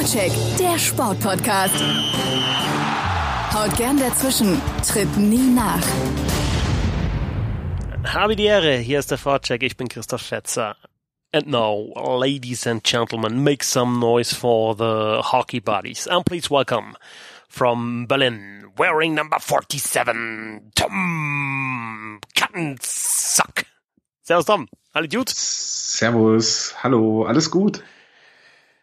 Vorcheck, der Sportpodcast. Haut gern dazwischen, tritt nie nach. Habe die Ehre, hier ist der Vorcheck, ich bin Christoph Fetzer. And now, ladies and gentlemen, make some noise for the hockey buddies. And please welcome from Berlin, wearing number 47, Tom Kattensack. Servus Tom, alle gut? Servus, hallo, alles gut?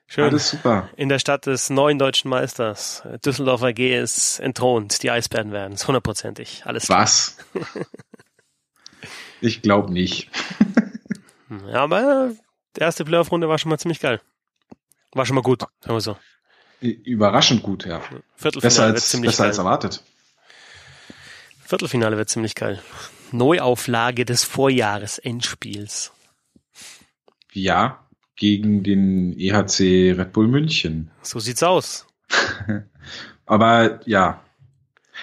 Schön. Alles super. In der Stadt des neuen deutschen Meisters. Düsseldorfer G ist entthront. Die Eisbären werden es hundertprozentig. Alles klar. Was? ich glaube nicht. Ja, aber die erste Playoff-Runde war schon mal ziemlich geil. War schon mal gut, sagen wir so. Überraschend gut, ja. Viertelfinale Besser wird als, ziemlich besser geil. als erwartet. Viertelfinale wird ziemlich geil. Neuauflage des Vorjahresendspiels. Ja, gegen den EHC Red Bull München. So sieht's aus. Aber ja,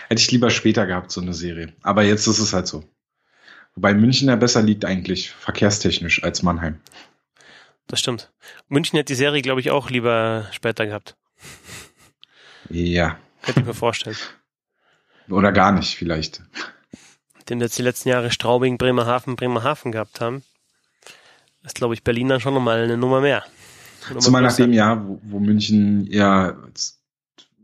hätte ich lieber später gehabt, so eine Serie. Aber jetzt ist es halt so. Wobei München ja besser liegt eigentlich, verkehrstechnisch, als Mannheim. Das stimmt. München hätte die Serie, glaube ich, auch lieber später gehabt. Ja. Könnte ich mir vorstellen. Oder gar nicht, vielleicht. Denn jetzt die letzten Jahre Straubing, Bremerhaven, Bremerhaven gehabt haben, ist, glaube ich, Berlin dann schon nochmal eine Nummer mehr. Eine Nummer Zumal nach dem Jahr, wo, wo München ja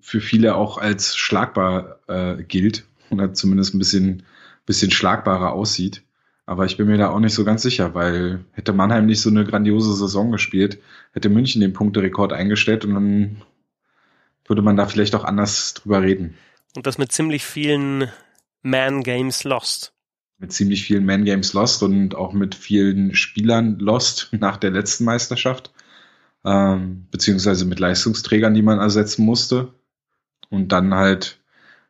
für viele auch als schlagbar äh, gilt oder zumindest ein bisschen, bisschen schlagbarer aussieht. Aber ich bin mir da auch nicht so ganz sicher, weil hätte Mannheim nicht so eine grandiose Saison gespielt, hätte München den Punkterekord eingestellt und dann würde man da vielleicht auch anders drüber reden. Und das mit ziemlich vielen Man-Games lost. Mit ziemlich vielen Man Games Lost und auch mit vielen Spielern Lost nach der letzten Meisterschaft. Ähm, beziehungsweise mit Leistungsträgern, die man ersetzen musste. Und dann halt,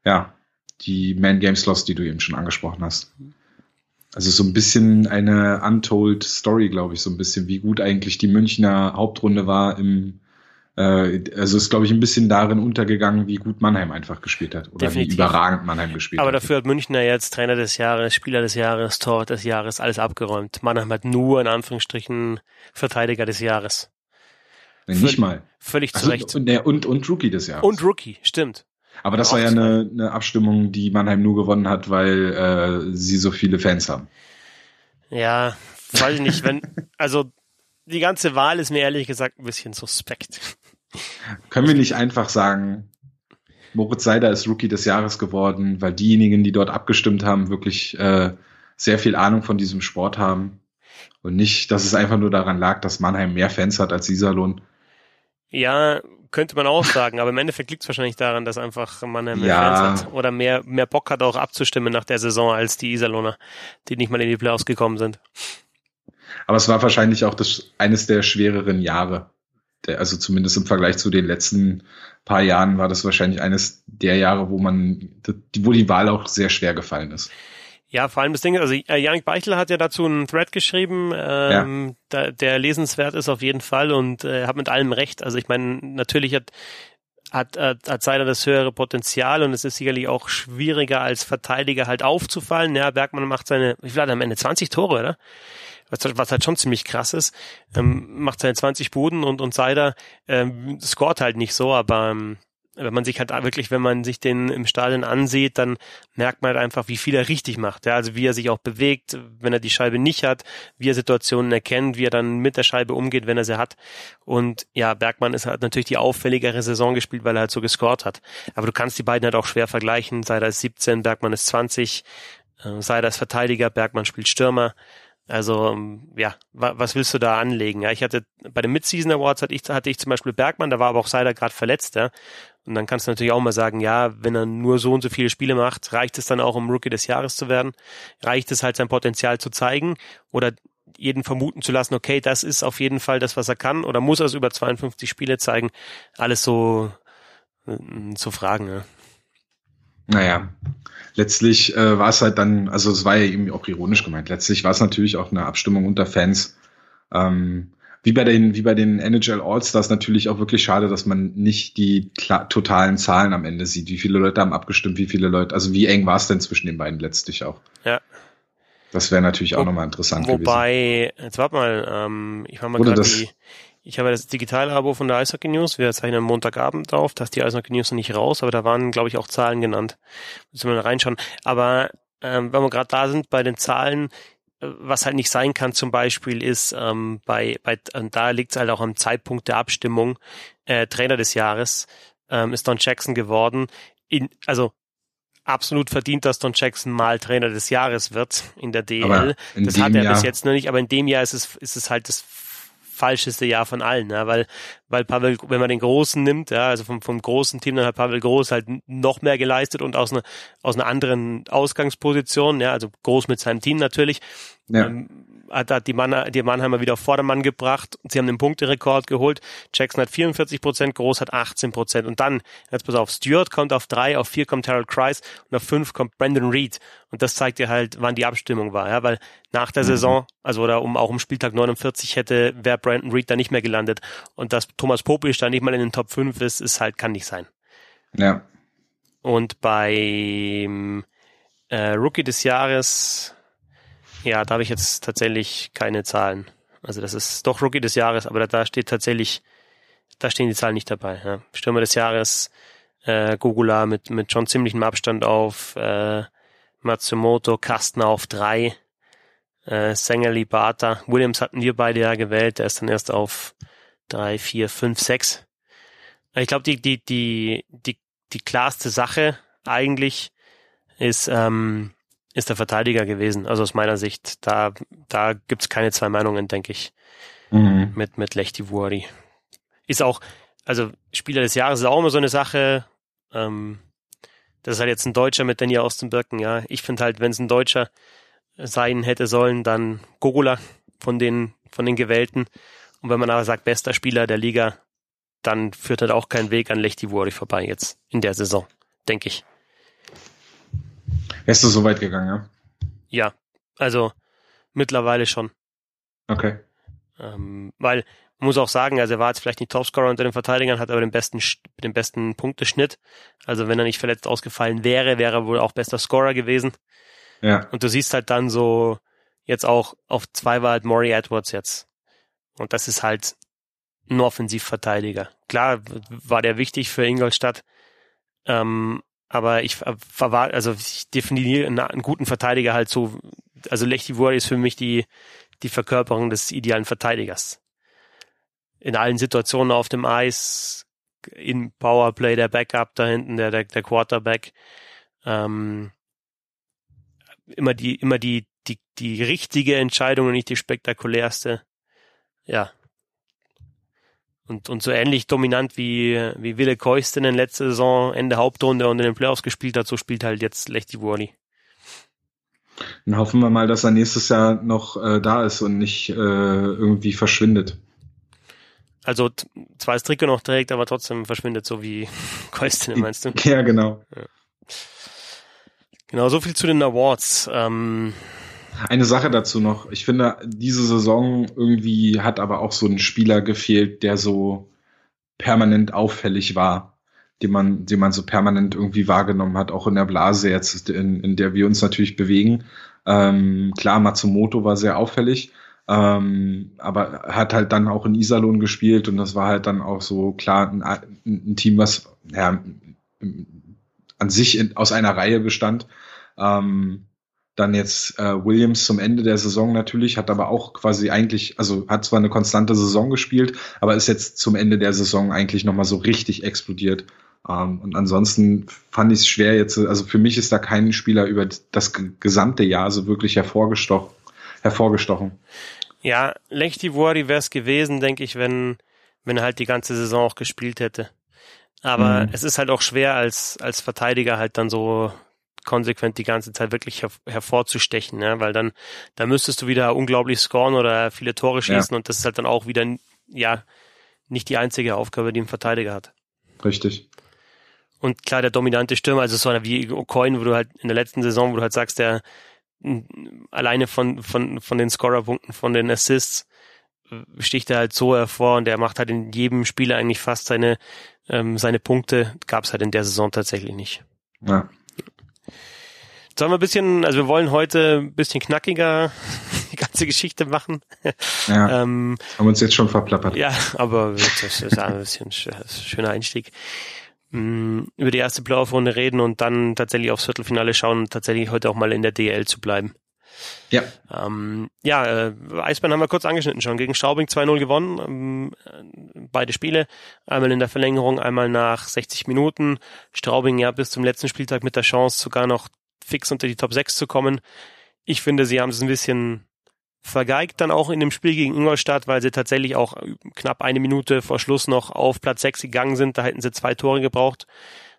ja, die Man Games Lost, die du eben schon angesprochen hast. Also so ein bisschen eine untold Story, glaube ich, so ein bisschen, wie gut eigentlich die Münchner Hauptrunde war im, also ist, glaube ich, ein bisschen darin untergegangen, wie gut Mannheim einfach gespielt hat. Oder Definitiv. wie überragend Mannheim gespielt Aber hat. dafür hat Münchner jetzt Trainer des Jahres, Spieler des Jahres, Torwart des Jahres, alles abgeräumt. Mannheim hat nur in Anführungsstrichen Verteidiger des Jahres. Nee, nicht mal. Völlig zu Also, Recht. und, und, und Rookie des Jahres. Und Rookie, stimmt. Aber das Auch war ja eine, eine Abstimmung, die Mannheim nur gewonnen hat, weil äh, sie so viele Fans haben. Ja, weiß ich nicht, wenn, also die ganze Wahl ist mir ehrlich gesagt ein bisschen suspekt. Können wir nicht einfach sagen, Moritz Seider ist Rookie des Jahres geworden, weil diejenigen, die dort abgestimmt haben, wirklich äh, sehr viel Ahnung von diesem Sport haben. Und nicht, dass es einfach nur daran lag, dass Mannheim mehr Fans hat als Iserlohn. Ja, könnte man auch sagen, aber im Endeffekt liegt es wahrscheinlich daran, dass einfach man mehr Ja. Fans hat oder mehr, mehr Bock hat auch abzustimmen nach der Saison als die Iserlohner, die nicht mal in die Playoffs gekommen sind. Aber es war wahrscheinlich auch das, eines der schwereren Jahre. Der, also zumindest im Vergleich zu den letzten paar Jahren war das wahrscheinlich eines der Jahre, wo man, wo die Wahl auch sehr schwer gefallen ist. Ja, vor allem das Ding, also äh, Janik Beichel hat ja dazu einen Thread geschrieben, ähm, da, der lesenswert ist auf jeden Fall und äh, hat mit allem recht. Also ich meine, natürlich hat hat, hat, hat Seiler das höhere Potenzial und es ist sicherlich auch schwieriger als Verteidiger halt aufzufallen. Ja, Bergmann macht seine, wie viel hat er am Ende? 20 Tore, oder? Was, was halt schon ziemlich krass ist. Ähm, macht seine 20 Buden und, und Seider ähm, scoret halt nicht so, aber ähm, wenn man sich halt wirklich, wenn man sich den im Stadion ansieht, dann merkt man halt einfach, wie viel er richtig macht. Ja, also wie er sich auch bewegt, wenn er die Scheibe nicht hat, wie er Situationen erkennt, wie er dann mit der Scheibe umgeht, wenn er sie hat. Und ja, Bergmann ist halt natürlich die auffälligere Saison gespielt, weil er halt so gescored hat. Aber du kannst die beiden halt auch schwer vergleichen. Seider ist 17, Bergmann ist 20. Äh, Seider ist Verteidiger, Bergmann spielt Stürmer. Also ähm, ja, wa was willst du da anlegen? Ja, ich hatte bei den Mid-Season Awards hatte ich, hatte ich zum Beispiel Bergmann, da war aber auch Seider gerade verletzt, ja. Und dann kannst du natürlich auch mal sagen, ja, wenn er nur so und so viele Spiele macht, reicht es dann auch, um Rookie des Jahres zu werden? Reicht es halt, sein Potenzial zu zeigen? Oder jeden vermuten zu lassen, okay, das ist auf jeden Fall das, was er kann? Oder muss er es über 52 Spiele zeigen? Alles so äh, zu fragen, ja. Naja, letztlich äh, war es halt dann, also es war ja eben auch ironisch gemeint, letztlich war es natürlich auch eine Abstimmung unter Fans. Ähm, wie bei den, wie bei den NHL All-Stars natürlich auch wirklich schade, dass man nicht die totalen Zahlen am Ende sieht. Wie viele Leute haben abgestimmt, wie viele Leute, also wie eng war es denn zwischen den beiden letztlich auch? Ja. Das wäre natürlich auch nochmal interessant gewesen. Wobei, jetzt warte mal, ähm, ich mach mal gerade die, ich habe das digitale Abo von der Eishockey News. Wir zeichnen am Montagabend auf, da ist die Eishockey News noch nicht raus, aber da waren, glaube ich, auch Zahlen genannt. Müssen wir mal reinschauen. Aber ähm, wenn wir gerade da sind bei den Zahlen, äh, was halt nicht sein kann zum Beispiel ist, ähm, bei, bei da liegt es halt auch am Zeitpunkt der Abstimmung, äh, Trainer des Jahres ähm, ist Don Jackson geworden. In, also absolut verdient, dass Don Jackson mal Trainer des Jahres wird in der DL. In das hat er Jahr bis jetzt noch nicht, aber in dem Jahr ist es, ist es halt das falscheste Jahr von allen, ja, weil, weil Pavel, wenn man den Großen nimmt, ja, also vom, vom großen Team, dann hat Pavel Groß halt noch mehr geleistet und aus einer, aus einer anderen Ausgangsposition, ja, also Groß mit seinem Team natürlich. Ja. Ähm, hat, hat die, Mann, die Mannheimer wieder auf Vordermann gebracht. Sie haben den Punkterekord geholt. Jackson hat 44 Prozent, Groß hat 18 Prozent. Und dann, jetzt pass auf, Stewart kommt auf drei, auf vier kommt Harold Kreis und auf fünf kommt Brandon Reed. Und das zeigt dir halt, wann die Abstimmung war, ja, weil nach der mhm. Saison, also oder um auch um Spieltag 49 hätte, wäre Brandon Reed da nicht mehr gelandet. Und dass Thomas Popisch da nicht mal in den Top 5 ist, ist halt, kann nicht sein. Ja. Und beim äh, Rookie des Jahres, ja, da habe ich jetzt tatsächlich keine Zahlen. Also das ist doch Rookie des Jahres, aber da, da steht tatsächlich, da stehen die Zahlen nicht dabei. Ja. Stürmer des Jahres, äh, Gugula mit, mit schon ziemlichem Abstand auf, äh, Matsumoto, Kastner auf drei, äh, Sängerli, Bata. Williams hatten wir beide ja gewählt, der ist dann erst auf drei, vier, fünf, sechs. Ich glaube, die, die, die, die, die klarste Sache eigentlich ist, ähm, ist der Verteidiger gewesen. Also aus meiner Sicht, da, da gibt's keine zwei Meinungen, denke ich, mhm. mit, mit Lechti Wuori. Ist auch, also Spieler des Jahres ist auch immer so eine Sache. Ähm, das ist halt jetzt ein Deutscher mit Daniel Ostenbirken, ja. Ich finde halt, wenn es ein Deutscher sein hätte sollen, dann Gogula von den, von den Gewählten. Und wenn man aber sagt, bester Spieler der Liga, dann führt halt auch kein Weg an Lechti Wuori vorbei jetzt in der Saison, denke ich. Wärst du so weit gegangen, ja? Ja, also mittlerweile schon. Okay. Ähm, weil man muss auch sagen, also er war jetzt vielleicht nicht Topscorer unter den Verteidigern, hat aber den besten, den besten Punkteschnitt. Also wenn er nicht verletzt ausgefallen wäre, wäre er wohl auch bester Scorer gewesen. Ja. Und du siehst halt dann so, jetzt auch auf zwei war halt Maury Edwards jetzt. Und das ist halt ein Offensivverteidiger. Klar war der wichtig für Ingolstadt, ähm, aber ich verwahre, also ich definiere einen, einen, guten Verteidiger halt so, also Lechti Ward ist für mich die, die Verkörperung des idealen Verteidigers. In allen Situationen auf dem Eis, in Powerplay der Backup da hinten, der, der, der Quarterback, ähm, immer die, immer die, die, die richtige Entscheidung und nicht die spektakulärste. Ja, und, und so ähnlich dominant wie, wie Wille Koistinen letzte Saison Ende Hauptrunde und in den Playoffs gespielt hat, so spielt halt jetzt Lechti Wurli. Dann hoffen wir mal, dass er nächstes Jahr noch äh, da ist und nicht äh, irgendwie verschwindet. Also zwar das Trikot noch trägt, aber trotzdem verschwindet, so wie Koistinen, meinst du? Ja, genau. Ja. Genau, so viel zu den Awards. Ähm, eine Sache dazu noch. Ich finde, diese Saison irgendwie hat aber auch so ein Spieler gefehlt, der so permanent auffällig war, den man, den man so permanent irgendwie wahrgenommen hat, auch in der Blase jetzt, in, in der wir uns natürlich bewegen. Ähm, klar, Matsumoto war sehr auffällig, ähm, aber hat halt dann auch in Iserlohn gespielt und das war halt dann auch so klar ein, ein Team, was ja, an sich in, aus einer Reihe bestand. Ähm, dann jetzt äh, Williams zum Ende der Saison natürlich, hat aber auch quasi eigentlich, also hat zwar eine konstante Saison gespielt, aber ist jetzt zum Ende der Saison eigentlich nochmal so richtig explodiert. Ähm, und ansonsten fand ich es schwer jetzt, also für mich ist da kein Spieler über das gesamte Jahr so wirklich hervorgestochen. hervorgestochen. Ja, Lechti Wori wäre es gewesen, denke ich, wenn, wenn er halt die ganze Saison auch gespielt hätte. Aber mhm. es ist halt auch schwer als, als Verteidiger halt dann so konsequent die ganze Zeit wirklich her hervorzustechen, ne? weil dann, da müsstest du wieder unglaublich scoren oder viele Tore schießen ja. und das ist halt dann auch wieder, ja, nicht die einzige Aufgabe, die ein Verteidiger hat. Richtig. Und klar, der dominante Stürmer, also so einer wie Coin, wo du halt in der letzten Saison, wo du halt sagst, der alleine von, von, von den Scorerpunkten, von den Assists, sticht er halt so hervor und der macht halt in jedem Spieler eigentlich fast seine, ähm, seine Punkte. Gab es halt in der Saison tatsächlich nicht. Ja. Sollen wir ein bisschen, also wir wollen heute ein bisschen knackiger die ganze Geschichte machen. Ja, ähm, haben uns jetzt schon verplappert. Ja, aber das ist ein bisschen ein schöner Einstieg. Mm, über die erste Playoff-Runde reden und dann tatsächlich aufs Viertelfinale schauen und tatsächlich heute auch mal in der DL zu bleiben. Ja. Ähm, ja, äh, Eisbären haben wir kurz angeschnitten schon. Gegen Straubing 2-0 gewonnen. Ähm, beide Spiele. Einmal in der Verlängerung, einmal nach 60 Minuten. Straubing ja bis zum letzten Spieltag mit der Chance, sogar noch fix unter die Top 6 zu kommen. Ich finde, sie haben es ein bisschen vergeigt dann auch in dem Spiel gegen Ingolstadt, weil sie tatsächlich auch knapp eine Minute vor Schluss noch auf Platz 6 gegangen sind. Da hätten sie zwei Tore gebraucht.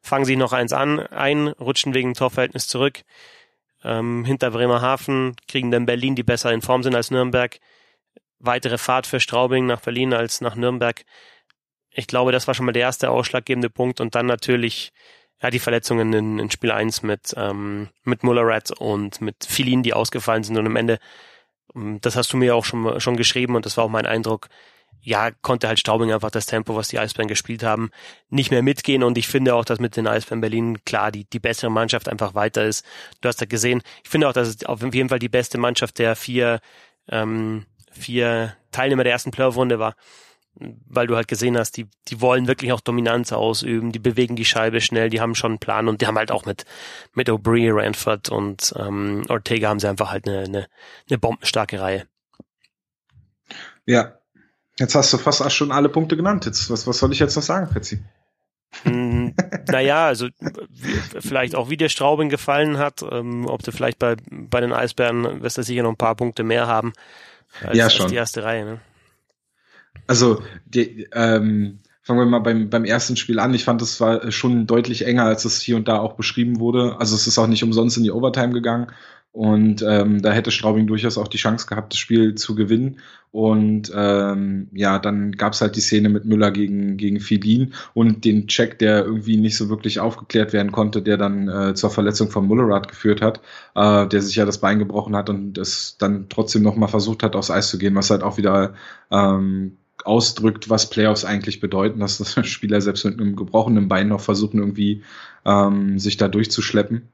Fangen sie noch eins an, ein, rutschen wegen Torverhältnis zurück ähm, hinter Bremerhaven, kriegen dann Berlin, die besser in Form sind als Nürnberg. Weitere Fahrt für Straubing nach Berlin als nach Nürnberg. Ich glaube, das war schon mal der erste ausschlaggebende Punkt und dann natürlich ja die Verletzungen in, in Spiel 1 mit, ähm, mit Mullerat und mit Filin, die ausgefallen sind und am Ende, ähm, das hast du mir auch schon, schon geschrieben und das war auch mein Eindruck, ja, konnte halt Straubing einfach das Tempo, was die Eisbären gespielt haben, nicht mehr mitgehen. Und ich finde auch, dass mit den Eisbären Berlin klar die, die bessere Mannschaft einfach weiter ist. Du hast ja gesehen, ich finde auch, dass es auf jeden Fall die beste Mannschaft der vier, ähm, vier Teilnehmer der ersten Playoff-Runde war. Weil du halt gesehen hast, die, die wollen wirklich auch Dominanz ausüben, die bewegen die Scheibe schnell, die haben schon einen Plan und die haben halt auch mit, mit O'Brien, Ranford und ähm, Ortega haben sie einfach halt eine, eine, eine bombenstarke Reihe. Ja, Jetzt hast du fast schon alle Punkte genannt. Jetzt, was, was soll ich jetzt noch sagen, Fetzi? Hm, naja, also vielleicht auch wie dir Straubing gefallen hat, ähm, ob du vielleicht bei, bei den Eisbären wirst du sicher noch ein paar Punkte mehr haben als, ja, schon. als die erste Reihe. Ne? Also die, ähm, fangen wir mal beim, beim ersten Spiel an. Ich fand, es war schon deutlich enger, als es hier und da auch beschrieben wurde. Also es ist auch nicht umsonst in die Overtime gegangen. Und ähm, da hätte Straubing durchaus auch die Chance gehabt, das Spiel zu gewinnen. Und ähm, ja, dann gab's halt die Szene mit Müller gegen, gegen Fidin und den Check, der irgendwie nicht so wirklich aufgeklärt werden konnte, der dann äh, zur Verletzung von Mullerat geführt hat, äh, der sich ja das Bein gebrochen hat und es dann trotzdem nochmal versucht hat, aufs Eis zu gehen, was halt auch wieder ähm, ausdrückt, was Playoffs eigentlich bedeuten, dass das Spieler selbst mit einem gebrochenen Bein noch versuchen, irgendwie ähm, sich da durchzuschleppen.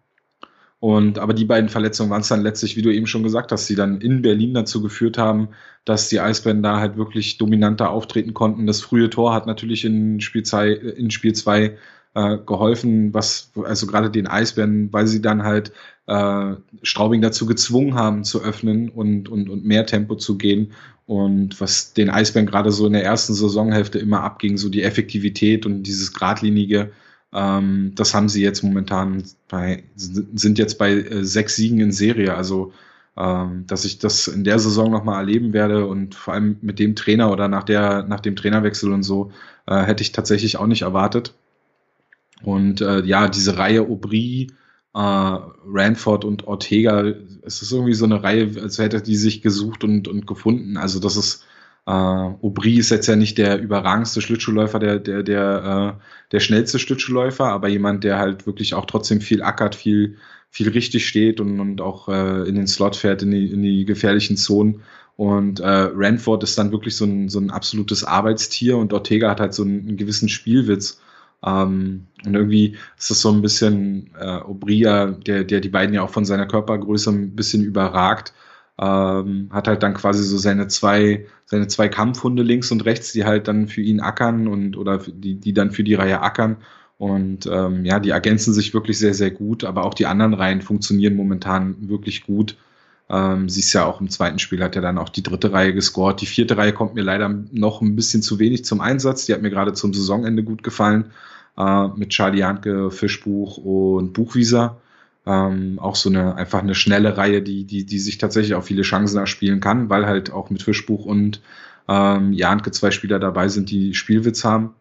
Und aber die beiden Verletzungen waren es dann letztlich, wie du eben schon gesagt hast, die dann in Berlin dazu geführt haben, dass die Eisbären da halt wirklich dominanter auftreten konnten. Das frühe Tor hat natürlich in Spiel 2 in Spiel zwei äh, geholfen, was also gerade den Eisbären, weil sie dann halt äh, Straubing dazu gezwungen haben zu öffnen und und und mehr Tempo zu gehen und was den Eisbären gerade so in der ersten Saisonhälfte immer abging, so die Effektivität und dieses geradlinige ähm, das haben sie jetzt momentan bei, sind jetzt bei äh, sechs Siegen in Serie. Also, ähm, dass ich das in der Saison nochmal erleben werde und vor allem mit dem Trainer oder nach der, nach dem Trainerwechsel und so, äh, hätte ich tatsächlich auch nicht erwartet. Und äh, ja, diese Reihe Aubry, äh, Ranford und Ortega, es ist irgendwie so eine Reihe, als hätte die sich gesucht und, und gefunden. Also das ist äh, Aubry ist jetzt ja nicht der überragendste Schlittschuhläufer, der, der, der, äh, der schnellste Schlittschuhläufer, aber jemand, der halt wirklich auch trotzdem viel ackert, viel, viel richtig steht und, und auch äh, in den Slot fährt, in die, in die gefährlichen Zonen. Und äh, Ranford ist dann wirklich so ein, so ein absolutes Arbeitstier und Ortega hat halt so einen, einen gewissen Spielwitz. Ähm, und irgendwie ist das so ein bisschen äh, Obria, der, der die beiden ja auch von seiner Körpergröße ein bisschen überragt ähm, hat halt dann quasi so seine zwei, seine zwei Kampfhunde links und rechts, die halt dann für ihn ackern und oder die, die dann für die Reihe ackern. Und ähm, ja, die ergänzen sich wirklich sehr, sehr gut, aber auch die anderen Reihen funktionieren momentan wirklich gut. Ähm, siehst ja auch im zweiten Spiel hat er dann auch die dritte Reihe gescored. Die vierte Reihe kommt mir leider noch ein bisschen zu wenig zum Einsatz. Die hat mir gerade zum Saisonende gut gefallen. Äh, mit Charlie Hanke, Fischbuch und Buchwieser. Ähm, auch so eine einfach eine schnelle Reihe, die, die, die sich tatsächlich auch viele Chancen erspielen kann, weil halt auch mit Fischbuch und ähm, Janke zwei Spieler dabei sind, die Spielwitz haben.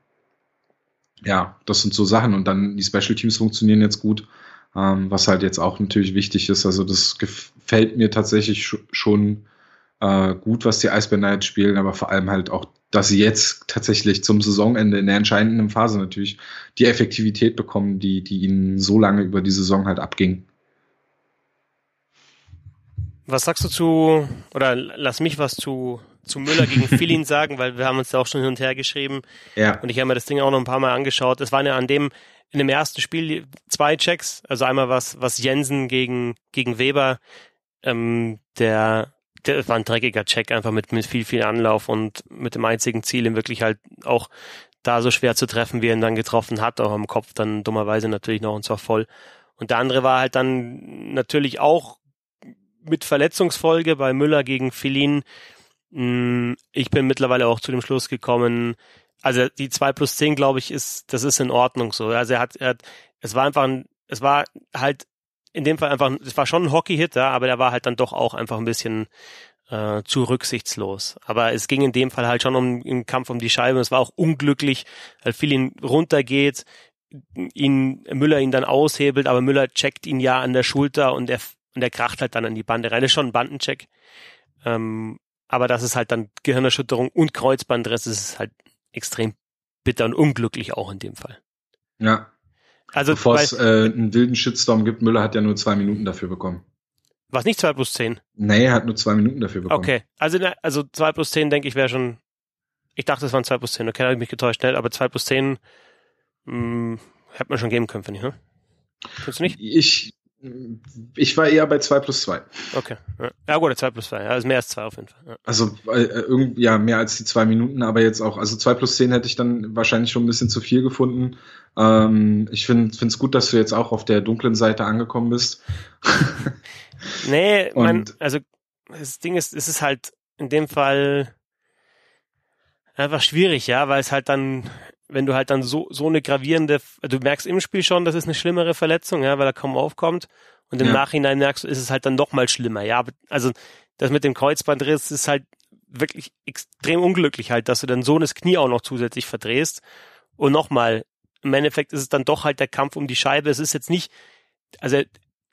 Ja, das sind so Sachen. Und dann die Special Teams funktionieren jetzt gut, ähm, was halt jetzt auch natürlich wichtig ist. Also das gefällt mir tatsächlich schon äh, gut, was die Eisbären jetzt spielen, aber vor allem halt auch dass sie jetzt tatsächlich zum Saisonende in der entscheidenden Phase natürlich die Effektivität bekommen, die, die ihnen so lange über die Saison halt abging. Was sagst du zu, oder lass mich was zu, zu Müller gegen Filin sagen, weil wir haben uns da auch schon hin und her geschrieben. Ja. Und ich habe mir das Ding auch noch ein paar Mal angeschaut. Es waren ja an dem, in dem ersten Spiel zwei Checks, also einmal was, was Jensen gegen, gegen Weber, ähm, der der war ein dreckiger Check, einfach mit, mit viel, viel Anlauf und mit dem einzigen Ziel, ihn wirklich halt auch da so schwer zu treffen, wie er ihn dann getroffen hat, auch am Kopf dann dummerweise natürlich noch und zwar voll. Und der andere war halt dann natürlich auch mit Verletzungsfolge bei Müller gegen Filin. Hm, ich bin mittlerweile auch zu dem Schluss gekommen, also die zwei plus zehn, glaube ich, ist, das ist in Ordnung so. Also er hat, er hat, es war einfach ein, es war halt in dem Fall einfach, es war schon ein Hockey-Hit, ja, aber der war halt dann doch auch einfach ein bisschen äh, zu rücksichtslos. Aber es ging in dem Fall halt schon um den Kampf um die Scheibe. Es war auch unglücklich, weil viel ihn runtergeht, ihn Müller ihn dann aushebelt, aber Müller checkt ihn ja an der Schulter und er und der kracht halt dann an die Bande rein. Das ist schon ein Bandencheck. Ähm, aber das ist halt dann Gehirnerschütterung und Kreuzbandriss. Das ist halt extrem bitter und unglücklich auch in dem Fall. Ja. Also bevor es äh, einen wilden Shitstorm gibt, Müller hat ja nur zwei Minuten dafür bekommen. Was nicht zwei plus zehn? Nee, er hat nur zwei Minuten dafür bekommen. Okay, also also zwei plus zehn denke ich wäre schon. Ich dachte, es waren zwei plus zehn. Okay, habe ich mich getäuscht, schnell, aber zwei plus zehn hm, hätte man schon geben können, finde ich. Ne? Findest du nicht? Ich ich war eher bei 2 plus 2. Okay. Ja, gut, 2 plus 2. Ja, also mehr als 2 auf jeden Fall. Ja. Also äh, ja, mehr als die zwei Minuten, aber jetzt auch, also 2 plus 10 hätte ich dann wahrscheinlich schon ein bisschen zu viel gefunden. Ähm, ich finde es gut, dass du jetzt auch auf der dunklen Seite angekommen bist. nee, man, also das Ding ist, es ist halt in dem Fall einfach schwierig, ja, weil es halt dann wenn du halt dann so, so eine gravierende, du merkst im Spiel schon, das ist eine schlimmere Verletzung, ja, weil er kaum aufkommt. Und im ja. Nachhinein merkst du, ist es halt dann noch mal schlimmer, ja. Also, das mit dem Kreuzbandriss ist halt wirklich extrem unglücklich halt, dass du dann so das Knie auch noch zusätzlich verdrehst. Und nochmal, im Endeffekt ist es dann doch halt der Kampf um die Scheibe. Es ist jetzt nicht, also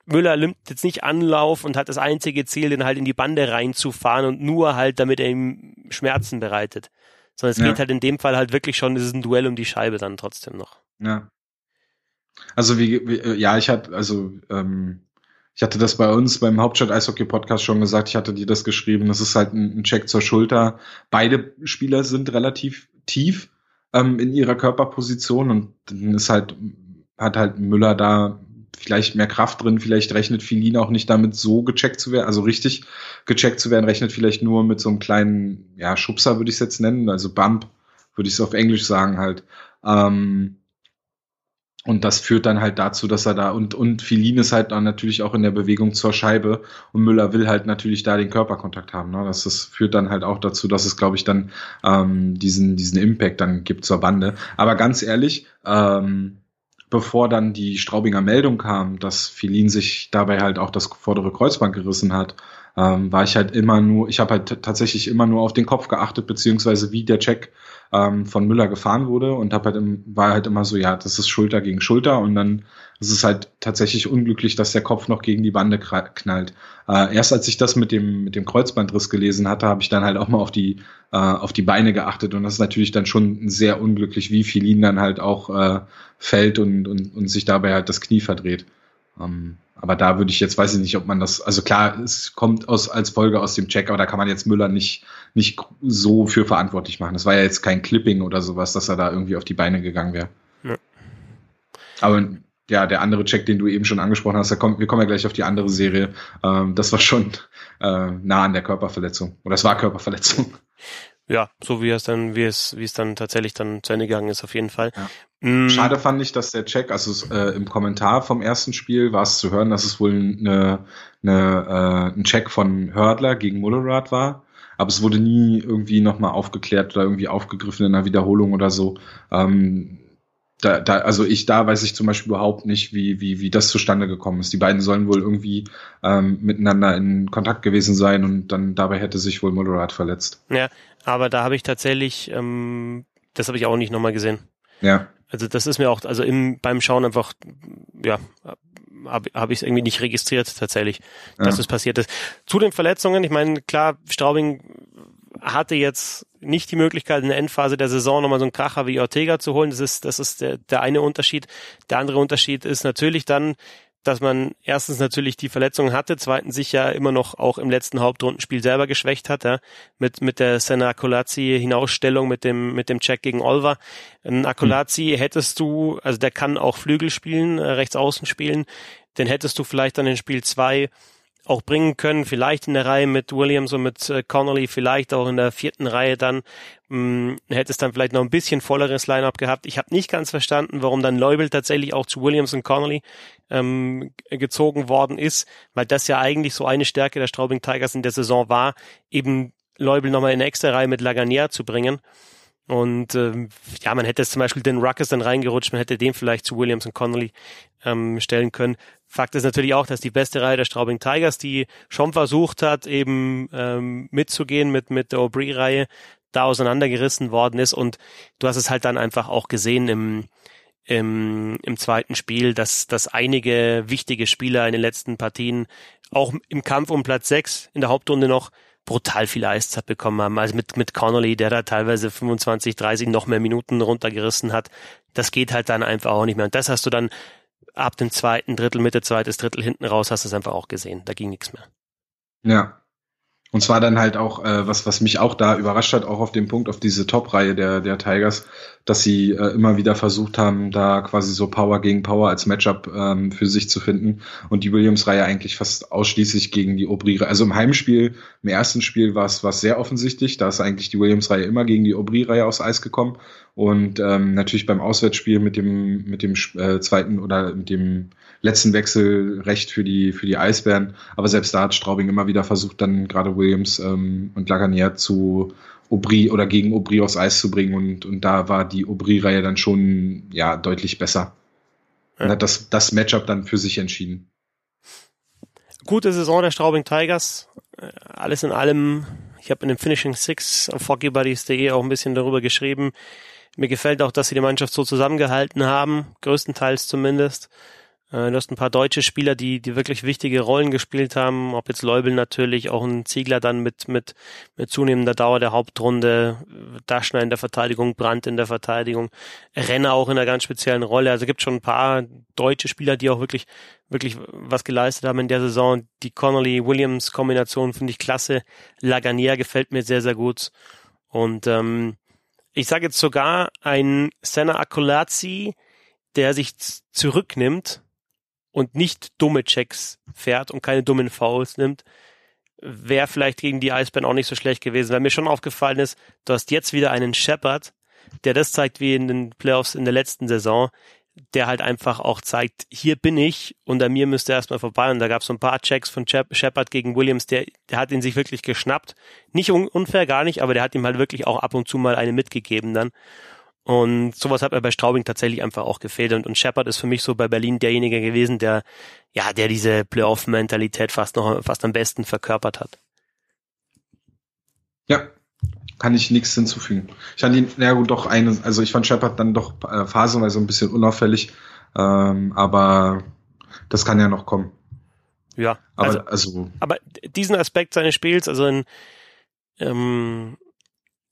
Müller nimmt jetzt nicht Anlauf und hat das einzige Ziel, den halt in die Bande reinzufahren und nur halt, damit er ihm Schmerzen bereitet sondern es ja. geht halt in dem Fall halt wirklich schon, es ist ein Duell um die Scheibe dann trotzdem noch. Ja. Also wie, wie äh, ja, ich hatte, also ähm, ich hatte das bei uns beim Hauptstadt Eishockey Podcast schon gesagt, ich hatte dir das geschrieben, das ist halt ein, ein Check zur Schulter. Beide Spieler sind relativ tief ähm, in ihrer Körperposition und dann ist halt, hat halt Müller da vielleicht mehr Kraft drin, vielleicht rechnet Filin auch nicht damit so gecheckt zu werden, also richtig gecheckt zu werden, rechnet vielleicht nur mit so einem kleinen, ja, Schubser würde ich es jetzt nennen, also Bump, würde ich es auf Englisch sagen halt. Ähm, und das führt dann halt dazu, dass er da und und Filin ist halt dann natürlich auch in der Bewegung zur Scheibe und Müller will halt natürlich da den Körperkontakt haben. Ne? Das, das führt dann halt auch dazu, dass es, glaube ich, dann ähm, diesen diesen Impact dann gibt zur Bande. Aber ganz ehrlich, ähm, bevor dann die Straubinger Meldung kam, dass Filin sich dabei halt auch das vordere Kreuzband gerissen hat, ähm, war ich halt immer nur, ich habe halt tatsächlich immer nur auf den Kopf geachtet, beziehungsweise wie der Check ähm, von Müller gefahren wurde und hab halt im, war halt immer so, ja, das ist Schulter gegen Schulter und dann ist es halt tatsächlich unglücklich, dass der Kopf noch gegen die Bande knallt. Äh, erst als ich das mit dem mit dem Kreuzbandriss gelesen hatte, habe ich dann halt auch mal auf die äh, auf die Beine geachtet und das ist natürlich dann schon sehr unglücklich, wie Filin dann halt auch äh, fällt und, und und sich dabei halt das Knie verdreht. Ähm, aber da würde ich jetzt, weiß ich nicht, ob man das, also klar, es kommt aus, als Folge aus dem Check, aber da kann man jetzt Müller nicht, nicht so für verantwortlich machen. Das war ja jetzt kein Clipping oder sowas, dass er da irgendwie auf die Beine gegangen wäre. Ja. Aber ja, der andere Check, den du eben schon angesprochen hast, da kommt, wir kommen ja gleich auf die andere Serie, ähm, das war schon äh, nah an der Körperverletzung. Oder es war Körperverletzung ja, so wie es dann, wie es, wie es dann tatsächlich dann zu Ende gegangen ist, auf jeden Fall. Ja. Mm. Schade fand ich, dass der Check, also äh, im Kommentar vom ersten Spiel war es zu hören, dass es wohl eine, eine, äh, ein Check von Hördler gegen Mullerad war. Aber es wurde nie irgendwie nochmal aufgeklärt oder irgendwie aufgegriffen in einer Wiederholung oder so. Ähm, da, da, also ich, da weiß ich zum Beispiel überhaupt nicht, wie, wie, wie das zustande gekommen ist. Die beiden sollen wohl irgendwie ähm, miteinander in Kontakt gewesen sein und dann dabei hätte sich wohl Moderat verletzt. Ja, aber da habe ich tatsächlich, ähm, das habe ich auch nicht nochmal gesehen. Ja. Also das ist mir auch, also im, beim Schauen einfach, ja, habe hab ich es irgendwie nicht registriert tatsächlich, dass ja. das passiert ist. Zu den Verletzungen, ich meine, klar, Straubing hatte jetzt nicht die Möglichkeit, in der Endphase der Saison nochmal so einen Kracher wie Ortega zu holen. Das ist, das ist der, der eine Unterschied. Der andere Unterschied ist natürlich dann, dass man erstens natürlich die Verletzung hatte, zweitens sich ja immer noch auch im letzten Hauptrundenspiel selber geschwächt hat, ja, mit, mit der Senna Akolazzi Hinausstellung mit dem, mit dem Check gegen Olver. Akolazzi hm. hättest du, also der kann auch Flügel spielen, äh, rechts außen spielen, den hättest du vielleicht dann in Spiel zwei auch bringen können, vielleicht in der Reihe mit Williams und mit äh, Connolly, vielleicht auch in der vierten Reihe dann, mh, hätte es dann vielleicht noch ein bisschen volleres Line-Up gehabt. Ich habe nicht ganz verstanden, warum dann Leubel tatsächlich auch zu Williams und Connolly ähm, gezogen worden ist, weil das ja eigentlich so eine Stärke der Straubing Tigers in der Saison war, eben Leubel nochmal in eine extra Reihe mit Laganier zu bringen. Und ähm, ja, man hätte es zum Beispiel den Ruckers dann reingerutscht, man hätte den vielleicht zu Williams und Connolly ähm, stellen können. Fakt ist natürlich auch, dass die beste Reihe der Straubing Tigers, die schon versucht hat, eben ähm, mitzugehen mit, mit der Aubry-Reihe, da auseinandergerissen worden ist. Und du hast es halt dann einfach auch gesehen im, im, im zweiten Spiel, dass, dass einige wichtige Spieler in den letzten Partien auch im Kampf um Platz 6 in der Hauptrunde noch brutal viel Eiszeit bekommen haben. Also mit, mit Connolly, der da teilweise 25, 30 noch mehr Minuten runtergerissen hat. Das geht halt dann einfach auch nicht mehr. Und das hast du dann ab dem zweiten Drittel, Mitte zweites Drittel hinten raus, hast du es einfach auch gesehen. Da ging nichts mehr. Ja, und zwar dann halt auch, äh, was, was mich auch da überrascht hat, auch auf dem Punkt, auf diese Top-Reihe der, der Tigers, dass sie äh, immer wieder versucht haben, da quasi so Power gegen Power als Matchup ähm, für sich zu finden. Und die Williams-Reihe eigentlich fast ausschließlich gegen die Aubry-Reihe. Also im Heimspiel, im ersten Spiel war es sehr offensichtlich. Da ist eigentlich die Williams-Reihe immer gegen die Aubry-Reihe aufs Eis gekommen. Und ähm, natürlich beim Auswärtsspiel mit dem, mit dem äh, zweiten oder mit dem letzten Wechsel recht für die, für die Eisbären. Aber selbst da hat Straubing immer wieder versucht, dann gerade Williams ähm, und Lagunier zu Aubry oder gegen Aubry aufs Eis zu bringen. Und, und da war die Aubry-Reihe dann schon ja deutlich besser. Ja. Und hat das, das Matchup dann für sich entschieden. Gute Saison der Straubing Tigers. Äh, alles in allem, ich habe in dem Finishing Six auf hockeybuddies.de auch ein bisschen darüber geschrieben. Mir gefällt auch, dass sie die Mannschaft so zusammengehalten haben, größtenteils zumindest. Äh, du hast ein paar deutsche Spieler, die, die wirklich wichtige Rollen gespielt haben, ob jetzt Leubel natürlich, auch ein Ziegler dann mit, mit, mit zunehmender Dauer der Hauptrunde, Daschner in der Verteidigung, Brandt in der Verteidigung, Renner auch in einer ganz speziellen Rolle. Also gibt schon ein paar deutsche Spieler, die auch wirklich, wirklich was geleistet haben in der Saison. Die Connolly-Williams-Kombination finde ich klasse. Laganier gefällt mir sehr, sehr gut. Und ähm, ich sage jetzt sogar ein Senna Akolazzi, der sich zurücknimmt und nicht dumme Checks fährt und keine dummen Fouls nimmt, wäre vielleicht gegen die Eisbären auch nicht so schlecht gewesen. Weil mir schon aufgefallen ist, du hast jetzt wieder einen Shepard, der das zeigt wie in den Playoffs in der letzten Saison, der halt einfach auch zeigt, hier bin ich und an mir müsste erstmal vorbei. Und da gab es so ein paar Checks von Shepard gegen Williams, der, der hat ihn sich wirklich geschnappt. Nicht un unfair, gar nicht, aber der hat ihm halt wirklich auch ab und zu mal eine mitgegeben dann. Und sowas hat mir bei Straubing tatsächlich einfach auch gefehlt. Und, und Shepard ist für mich so bei Berlin derjenige gewesen, der, ja, der diese Playoff-Mentalität fast noch, fast am besten verkörpert hat. Ja, kann ich nichts hinzufügen. Ich fand ihn, ja gut, doch eine, also ich fand Shepard dann doch äh, phasenweise ein bisschen unauffällig, ähm, aber das kann ja noch kommen. Ja, aber also, also aber diesen Aspekt seines Spiels, also in, ähm,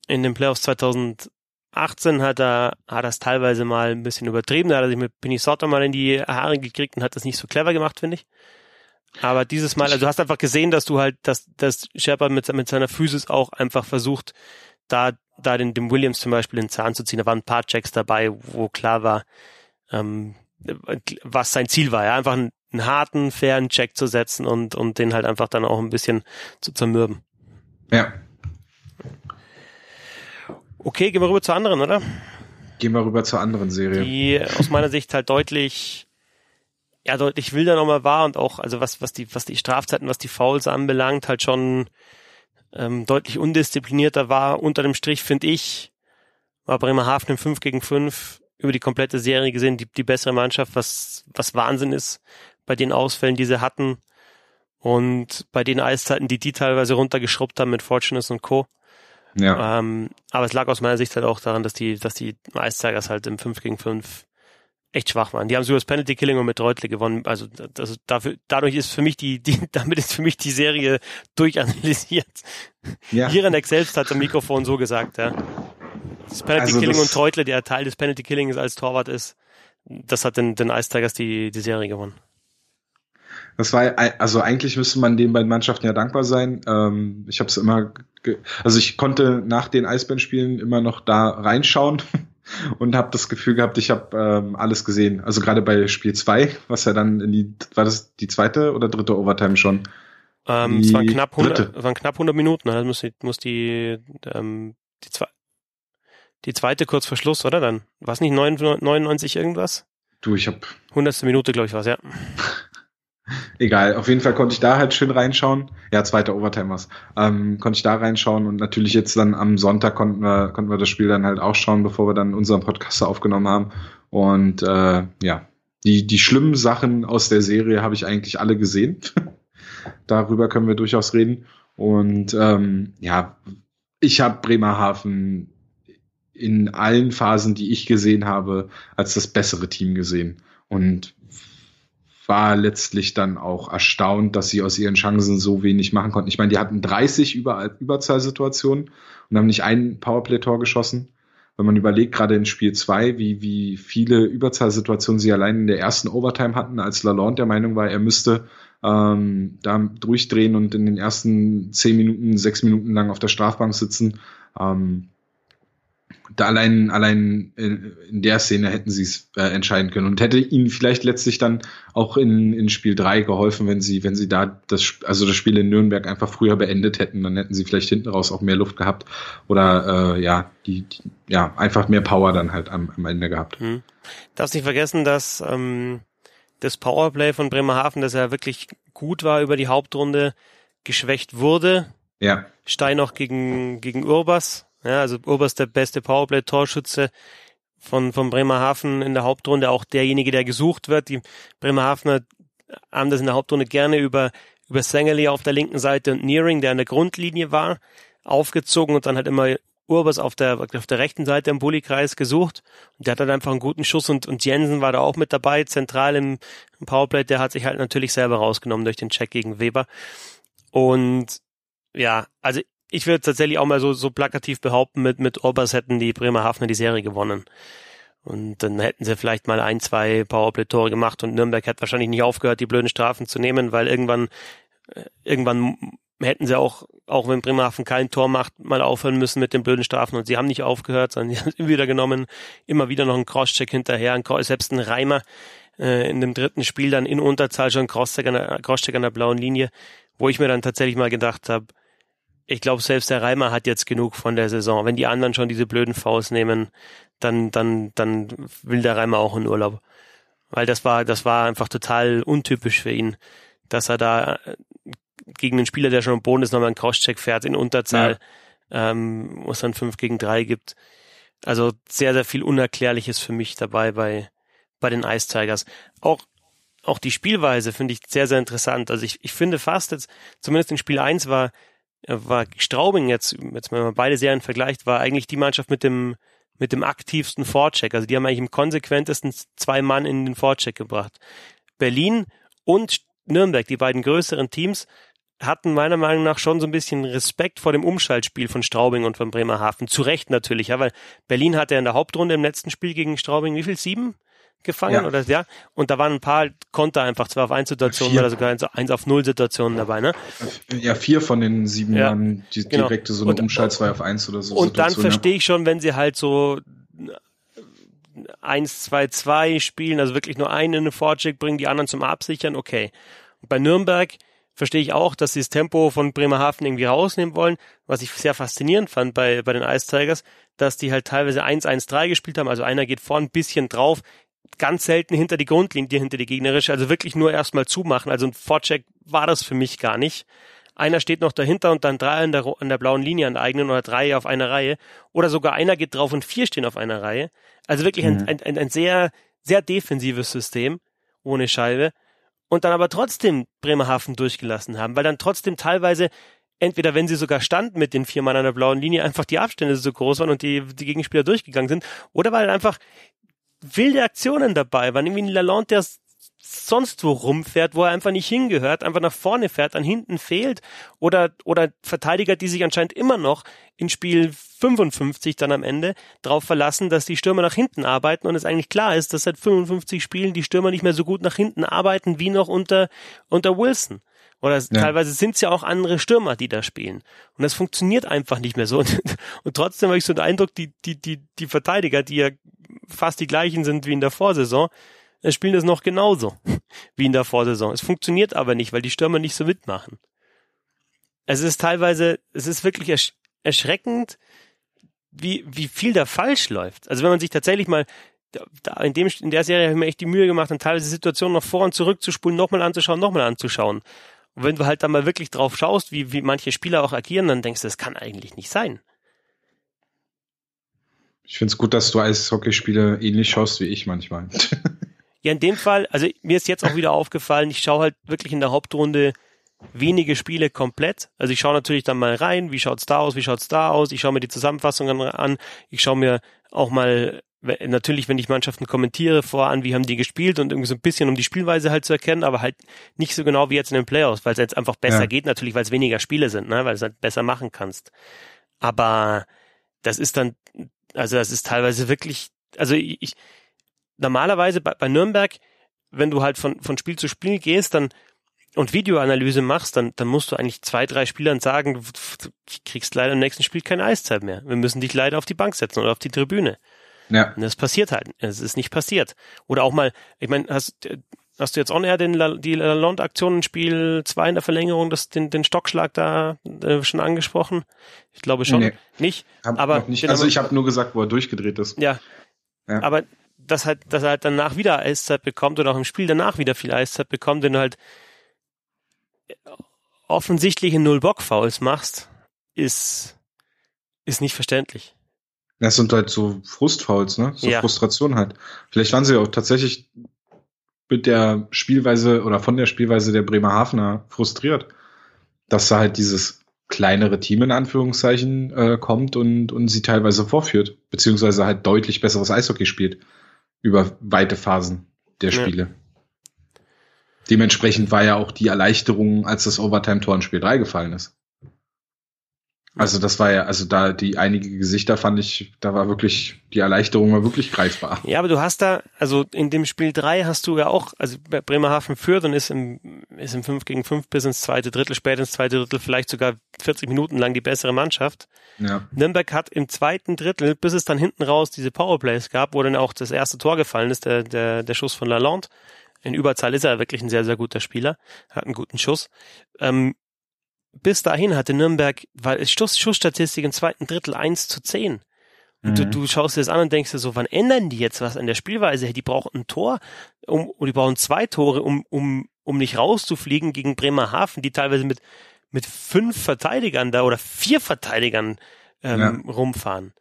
in den Playoffs 2000 18 hat er, hat er es teilweise mal ein bisschen übertrieben. Da hat er sich mit Pinisotta mal in die Haare gekriegt und hat das nicht so clever gemacht, finde ich. Aber dieses Mal, also du hast einfach gesehen, dass du halt, dass, dass Shepard mit, mit seiner Physis auch einfach versucht, da, da den, dem Williams zum Beispiel den Zahn zu ziehen. Da waren ein paar Checks dabei, wo klar war, ähm, was sein Ziel war. Ja? Einfach einen, einen harten, fairen Check zu setzen und, und den halt einfach dann auch ein bisschen zu zermürben. Ja, Okay, gehen wir rüber zur anderen, oder? Gehen wir rüber zur anderen Serie. Die aus meiner Sicht halt deutlich, ja, deutlich wilder nochmal war und auch, also was, was die, was die Strafzeiten, was die Fouls anbelangt, halt schon ähm, deutlich undisziplinierter war. Unter dem Strich, finde ich, war Bremerhaven im 5 gegen 5 über die komplette Serie gesehen die, die bessere Mannschaft, was, was Wahnsinn ist bei den Ausfällen, die sie hatten. Und bei den Eiszeiten, die die teilweise runtergeschrubbt haben mit Fortunes und Co. Ja. Ähm, aber es lag aus meiner Sicht halt auch daran, dass die, dass die Eiszeigers halt im 5 gegen 5 echt schwach waren. Die haben sogar das Penalty Killing und mit Reutle gewonnen. Also das, dafür, dadurch ist für mich die, die, damit ist für mich die Serie durchanalysiert. Ja. Jiranek selbst hat am Mikrofon so gesagt, ja. Das Penalty also Killing das, und Reutle, der Teil des Penalty Killings als Torwart ist, das hat den, den Ice Tigers die, die Serie gewonnen. Das war also eigentlich müsste man den beiden Mannschaften ja dankbar sein. Ähm, ich habe es immer, also ich konnte nach den Eisbären-Spielen immer noch da reinschauen und habe das Gefühl gehabt, ich habe ähm, alles gesehen. Also gerade bei Spiel zwei, was ja dann in die, war das die zweite oder dritte Overtime schon? Ähm, es waren knapp 100, es waren knapp 100 Minuten. Also muss die, muss die, ähm, die, zwei, die zweite kurz vor Schluss, oder? Dann war es nicht 99 irgendwas? Du, ich hab 100. Minute, glaube ich, war's, ja. Egal, auf jeden Fall konnte ich da halt schön reinschauen. Ja, zweiter Overtime was. Ähm, konnte ich da reinschauen und natürlich jetzt dann am Sonntag konnten wir, konnten wir das Spiel dann halt auch schauen, bevor wir dann unseren Podcast aufgenommen haben. Und äh, ja, die, die schlimmen Sachen aus der Serie habe ich eigentlich alle gesehen. Darüber können wir durchaus reden. Und ähm, ja, ich habe Bremerhaven in allen Phasen, die ich gesehen habe, als das bessere Team gesehen. Und war letztlich dann auch erstaunt, dass sie aus ihren Chancen so wenig machen konnten. Ich meine, die hatten 30 Über Überzahlsituationen und haben nicht ein Powerplay-Tor geschossen. Wenn man überlegt, gerade in Spiel 2, wie, wie viele Überzahlsituationen sie allein in der ersten Overtime hatten, als Lalonde der Meinung war, er müsste ähm, da durchdrehen und in den ersten 10 Minuten, 6 Minuten lang auf der Strafbank sitzen. Ähm, da allein, allein in der Szene hätten sie es äh, entscheiden können und hätte ihnen vielleicht letztlich dann auch in, in Spiel 3 geholfen, wenn sie, wenn sie da das, also das Spiel in Nürnberg einfach früher beendet hätten, dann hätten sie vielleicht hinten raus auch mehr Luft gehabt oder äh, ja, die, die ja, einfach mehr Power dann halt am, am Ende gehabt. Hm. Darfst nicht vergessen, dass ähm, das Powerplay von Bremerhaven, das ja wirklich gut war über die Hauptrunde, geschwächt wurde. Ja. Stein auch gegen, gegen Urbas, ja, also Oberst der beste Powerplay-Torschütze von, von Bremerhaven in der Hauptrunde, auch derjenige, der gesucht wird. Die Bremerhavener haben das in der Hauptrunde gerne über, über Sengeli auf der linken Seite und Nearing, der an der Grundlinie war, aufgezogen und dann hat immer Urbers auf der, auf der rechten Seite im Bullykreis gesucht und der hat dann einfach einen guten Schuss und, und Jensen war da auch mit dabei, zentral im, im Powerplay, der hat sich halt natürlich selber rausgenommen durch den Check gegen Weber. Und ja, also ich würde tatsächlich auch mal so, so plakativ behaupten, mit, mit Orbers hätten die Bremerhavener die Serie gewonnen. Und dann hätten sie vielleicht mal ein, zwei Powerplay-Tore gemacht und Nürnberg hätte wahrscheinlich nicht aufgehört, die blöden Strafen zu nehmen, weil irgendwann, äh, irgendwann hätten sie auch, auch wenn Bremerhaven kein Tor macht, mal aufhören müssen mit den blöden Strafen. Und sie haben nicht aufgehört, sondern sie haben es wieder genommen, immer wieder noch ein Crosscheck hinterher, ein Cross, selbst ein Reimer äh, in dem dritten Spiel dann in Unterzahl schon Crosscheck an, der, Crosscheck an der blauen Linie, wo ich mir dann tatsächlich mal gedacht habe, ich glaube, selbst der Reimer hat jetzt genug von der Saison. Wenn die anderen schon diese blöden Faust nehmen, dann, dann, dann will der Reimer auch in Urlaub. Weil das war, das war einfach total untypisch für ihn, dass er da äh, gegen einen Spieler, der schon am Boden ist, nochmal einen Crosscheck fährt in Unterzahl, ja. ähm, wo es dann 5 gegen 3 gibt. Also sehr, sehr viel Unerklärliches für mich dabei bei, bei den Ice Tigers. Auch, auch die Spielweise finde ich sehr, sehr interessant. Also ich, ich finde fast jetzt, zumindest in Spiel 1 war war Straubing jetzt, jetzt wenn man beide Serien vergleicht, war eigentlich die Mannschaft mit dem, mit dem aktivsten Vorcheck. Also die haben eigentlich im konsequentesten zwei Mann in den Vorcheck gebracht. Berlin und Nürnberg, die beiden größeren Teams, hatten meiner Meinung nach schon so ein bisschen Respekt vor dem Umschaltspiel von Straubing und von Bremerhaven. Zu Recht natürlich, ja, weil Berlin hatte in der Hauptrunde im letzten Spiel gegen Straubing wie viel? Sieben? Gefangen ja. oder ja. Und da waren ein paar Konter einfach, zwei auf eins Situationen oder sogar eins auf null Situationen dabei, ne? Ja, vier von den sieben ja, waren die genau. direkte so eine Umschalt zwei auf eins oder so. Und dann verstehe ich schon, wenn sie halt so eins, zwei, zwei spielen, also wirklich nur einen in eine Vorcheck bringen, die anderen zum Absichern, okay. Und bei Nürnberg verstehe ich auch, dass sie das Tempo von Bremerhaven irgendwie rausnehmen wollen, was ich sehr faszinierend fand bei, bei den Ice Tigers, dass die halt teilweise 1-1-3 gespielt haben, also einer geht vorn ein bisschen drauf, ganz selten hinter die Grundlinie, hinter die gegnerische, also wirklich nur erstmal zumachen. Also ein Vorcheck war das für mich gar nicht. Einer steht noch dahinter und dann drei an der, an der blauen Linie an der eigenen oder drei auf einer Reihe. Oder sogar einer geht drauf und vier stehen auf einer Reihe. Also wirklich ein, mhm. ein, ein, ein sehr, sehr defensives System ohne Scheibe. Und dann aber trotzdem Bremerhaven durchgelassen haben, weil dann trotzdem teilweise entweder wenn sie sogar standen mit den vier Mann an der blauen Linie, einfach die Abstände so groß waren und die, die Gegenspieler durchgegangen sind, oder weil einfach wilde Aktionen dabei waren. Irgendwie ein Lalonde, der sonst wo rumfährt, wo er einfach nicht hingehört, einfach nach vorne fährt, an hinten fehlt oder oder Verteidiger, die sich anscheinend immer noch in Spiel 55 dann am Ende darauf verlassen, dass die Stürmer nach hinten arbeiten und es eigentlich klar ist, dass seit 55 Spielen die Stürmer nicht mehr so gut nach hinten arbeiten wie noch unter unter Wilson. Oder ja. teilweise sind es ja auch andere Stürmer, die da spielen. Und das funktioniert einfach nicht mehr so. Und, und trotzdem habe ich so den Eindruck, die, die, die, die Verteidiger, die ja fast die gleichen sind wie in der Vorsaison, spielen das noch genauso wie in der Vorsaison. Es funktioniert aber nicht, weil die Stürmer nicht so mitmachen. es ist teilweise, es ist wirklich ersch erschreckend, wie, wie viel da falsch läuft. Also wenn man sich tatsächlich mal da in dem in der Serie habe ich mir echt die Mühe gemacht, dann teilweise Situationen noch vor und zurück zu spulen, nochmal anzuschauen, nochmal anzuschauen. Und wenn du halt dann mal wirklich drauf schaust, wie, wie manche Spieler auch agieren, dann denkst du, das kann eigentlich nicht sein. Ich finde es gut, dass du Eishockeyspiele ähnlich schaust wie ich manchmal. ja, in dem Fall, also mir ist jetzt auch wieder aufgefallen, ich schaue halt wirklich in der Hauptrunde wenige Spiele komplett. Also ich schaue natürlich dann mal rein, wie schaut's da aus, wie schaut's da aus. Ich schaue mir die Zusammenfassungen an. Ich schaue mir auch mal natürlich, wenn ich Mannschaften kommentiere, voran, wie haben die gespielt und irgendwie so ein bisschen, um die Spielweise halt zu erkennen, aber halt nicht so genau wie jetzt in den Playoffs, weil es jetzt einfach besser ja. geht, natürlich, weil es weniger Spiele sind, ne, weil es halt besser machen kannst. Aber das ist dann, also das ist teilweise wirklich, also ich, normalerweise bei, bei Nürnberg, wenn du halt von, von Spiel zu Spiel gehst, dann und Videoanalyse machst, dann, dann musst du eigentlich zwei, drei Spielern sagen, du kriegst leider im nächsten Spiel keine Eiszeit mehr. Wir müssen dich leider auf die Bank setzen oder auf die Tribüne. Ja. Und das passiert halt. Es ist nicht passiert. Oder auch mal, ich meine, hast, hast du jetzt on air den, La, die Lalonde-Aktion in Spiel 2 in der Verlängerung, das, den, den Stockschlag da äh, schon angesprochen? Ich glaube schon. Nee. Nicht? Aber nicht. Also ich habe nur gesagt, wo er durchgedreht ist. Ja. ja. Aber dass halt, dass er halt danach wieder Eiszeit bekommt oder auch im Spiel danach wieder viel Eiszeit bekommt, wenn du halt offensichtliche Null-Bock-Fouls machst, ist, ist nicht verständlich. Das sind halt so Frustfouls, ne? So ja. Frustration halt. Vielleicht waren sie auch tatsächlich mit der Spielweise oder von der Spielweise der Bremerhavener frustriert, dass da halt dieses kleinere Team in Anführungszeichen äh, kommt und, und sie teilweise vorführt, beziehungsweise halt deutlich besseres Eishockey spielt über weite Phasen der Spiele. Ja. Dementsprechend war ja auch die Erleichterung, als das Overtime-Tor in Spiel 3 gefallen ist. Also das war ja, also da die einige Gesichter fand ich, da war wirklich, die Erleichterung war wirklich greifbar. Ja, aber du hast da, also in dem Spiel drei hast du ja auch, also Bremerhaven führt und ist im, ist im 5 gegen 5 bis ins zweite Drittel, spät ins zweite Drittel, vielleicht sogar 40 Minuten lang die bessere Mannschaft. Ja. Nürnberg hat im zweiten Drittel, bis es dann hinten raus diese Powerplays gab, wo dann auch das erste Tor gefallen ist, der, der, der Schuss von Lalonde. In Überzahl ist er wirklich ein sehr, sehr guter Spieler, hat einen guten Schuss. Ähm, bis dahin hatte Nürnberg, weil Schuss, Schussstatistik im zweiten Drittel 1 zu 10. Und mhm. du, du schaust dir das an und denkst dir so, wann ändern die jetzt was an der Spielweise? Die brauchen ein Tor, um, oder die brauchen zwei Tore, um, um, um nicht rauszufliegen gegen Bremerhaven, die teilweise mit, mit fünf Verteidigern da oder vier Verteidigern ähm, ja. rumfahren.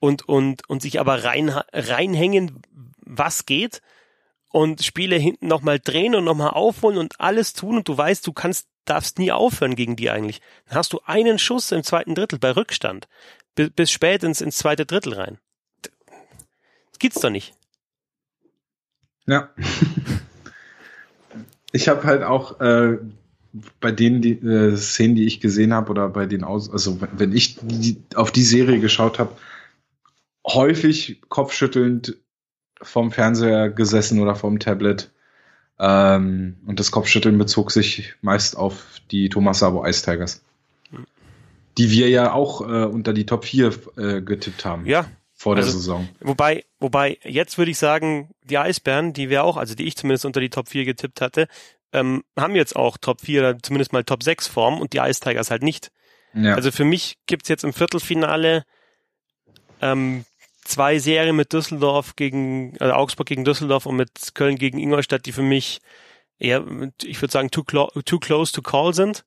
Und, und, und sich aber rein, reinhängen, was geht und Spiele hinten nochmal drehen und nochmal aufholen und alles tun und du weißt, du kannst darfst nie aufhören gegen die eigentlich. Dann hast du einen Schuss im zweiten Drittel bei Rückstand. Bis, bis spät ins, ins zweite Drittel rein. Das gibt's doch nicht. Ja. ich habe halt auch äh, bei denen die äh, Szenen, die ich gesehen habe, oder bei den Aus, also wenn ich die, auf die Serie geschaut habe, häufig kopfschüttelnd vom Fernseher gesessen oder vom Tablet ähm, und das Kopfschütteln bezog sich meist auf die Thomas Sabo Ice Tigers. Die wir ja auch äh, unter die Top 4 äh, getippt haben. Ja. Vor der also, Saison. Wobei, wobei, jetzt würde ich sagen, die Eisbären, die wir auch, also die ich zumindest unter die Top 4 getippt hatte, ähm, haben jetzt auch Top 4 oder zumindest mal Top 6 Form und die Ice Tigers halt nicht. Ja. Also für mich gibt's jetzt im Viertelfinale ähm, zwei Serien mit Düsseldorf gegen, also Augsburg gegen Düsseldorf und mit Köln gegen Ingolstadt, die für mich eher, ich würde sagen, too, too close to call sind.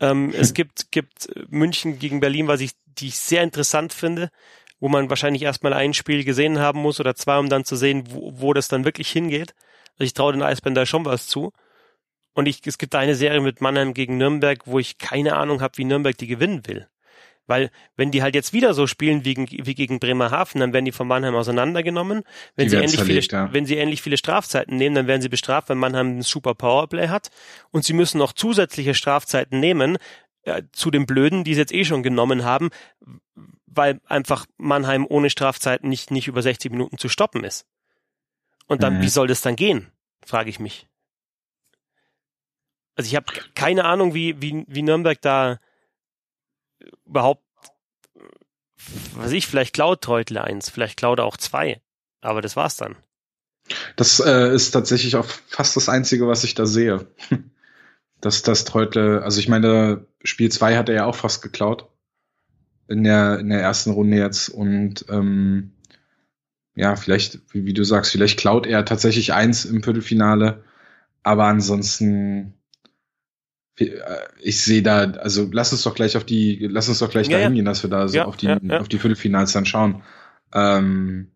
Ähm, es gibt, gibt München gegen Berlin, was ich, die ich sehr interessant finde, wo man wahrscheinlich erstmal ein Spiel gesehen haben muss oder zwei, um dann zu sehen, wo, wo das dann wirklich hingeht. Also ich traue den Eisbären da schon was zu. Und ich, es gibt eine Serie mit Mannheim gegen Nürnberg, wo ich keine Ahnung habe, wie Nürnberg die gewinnen will. Weil wenn die halt jetzt wieder so spielen wie, wie gegen Bremerhaven, dann werden die von Mannheim auseinandergenommen. Wenn die sie, ähnlich zerlegt, viele, ja. wenn sie ähnlich viele Strafzeiten nehmen, dann werden sie bestraft, wenn Mannheim ein super Powerplay hat. Und sie müssen noch zusätzliche Strafzeiten nehmen, äh, zu den Blöden, die sie jetzt eh schon genommen haben, weil einfach Mannheim ohne Strafzeiten nicht, nicht über 60 Minuten zu stoppen ist. Und dann, mhm. wie soll das dann gehen? Frage ich mich. Also ich habe keine Ahnung, wie, wie, wie Nürnberg da überhaupt, was ich, vielleicht klaut Treutle eins, vielleicht klaut er auch zwei. Aber das war's dann. Das äh, ist tatsächlich auch fast das Einzige, was ich da sehe. dass das Treutle, also ich meine, Spiel 2 hat er ja auch fast geklaut. In der, in der ersten Runde jetzt und ähm, ja, vielleicht, wie, wie du sagst, vielleicht klaut er tatsächlich eins im Viertelfinale, aber ansonsten ich sehe da, also lass uns doch gleich auf die, lass uns doch gleich ja, dahin gehen, dass wir da so ja, auf die, ja, auf die Viertelfinals dann schauen. Ähm,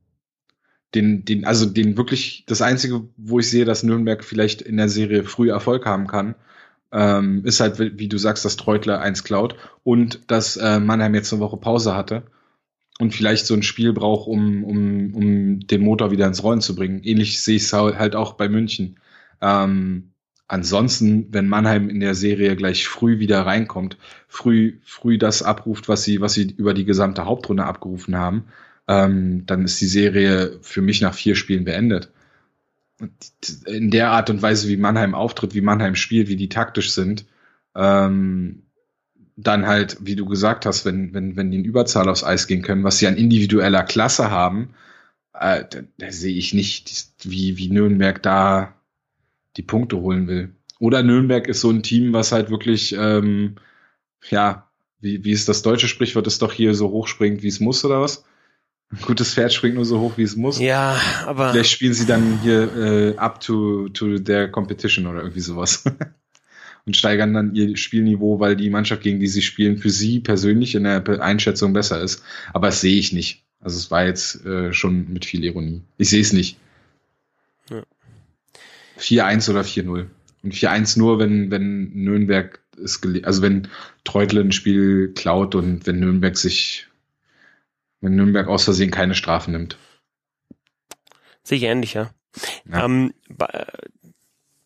den, den, also den wirklich, das einzige, wo ich sehe, dass Nürnberg vielleicht in der Serie früh Erfolg haben kann, ähm, ist halt, wie du sagst, dass Treutler eins klaut und dass äh, Mannheim jetzt eine Woche Pause hatte und vielleicht so ein Spiel braucht, um, um, um den Motor wieder ins Rollen zu bringen. Ähnlich sehe ich es halt auch bei München. Ähm, ansonsten, wenn Mannheim in der Serie gleich früh wieder reinkommt, früh, früh das abruft, was sie, was sie über die gesamte Hauptrunde abgerufen haben, ähm, dann ist die Serie für mich nach vier Spielen beendet. in der Art und Weise, wie Mannheim auftritt, wie Mannheim spielt, wie die taktisch sind, ähm, dann halt, wie du gesagt hast, wenn, wenn, wenn die in Überzahl aufs Eis gehen können, was sie an individueller Klasse haben, äh, da, da sehe ich nicht, wie, wie Nürnberg da die Punkte holen will. Oder Nürnberg ist so ein Team, was halt wirklich, ähm, ja, wie, wie ist das deutsche Sprichwort, ist doch hier so hoch springt, wie es muss, oder was? Ein gutes Pferd springt nur so hoch, wie es muss. Ja, aber. Vielleicht spielen sie dann hier äh, up to, to their competition oder irgendwie sowas. und steigern dann ihr Spielniveau, weil die Mannschaft, gegen die sie spielen, für sie persönlich in der Einschätzung besser ist. Aber das sehe ich nicht. Also es war jetzt äh, schon mit viel Ironie. Ich sehe es nicht. Ja. 4-1 oder 4-0. Und 4-1 nur, wenn, wenn Nürnberg es also wenn Treutle ein Spiel klaut und wenn Nürnberg sich, wenn Nürnberg aus Versehen keine Strafen nimmt. Sicher ähnlich, ja. ja. Ähm,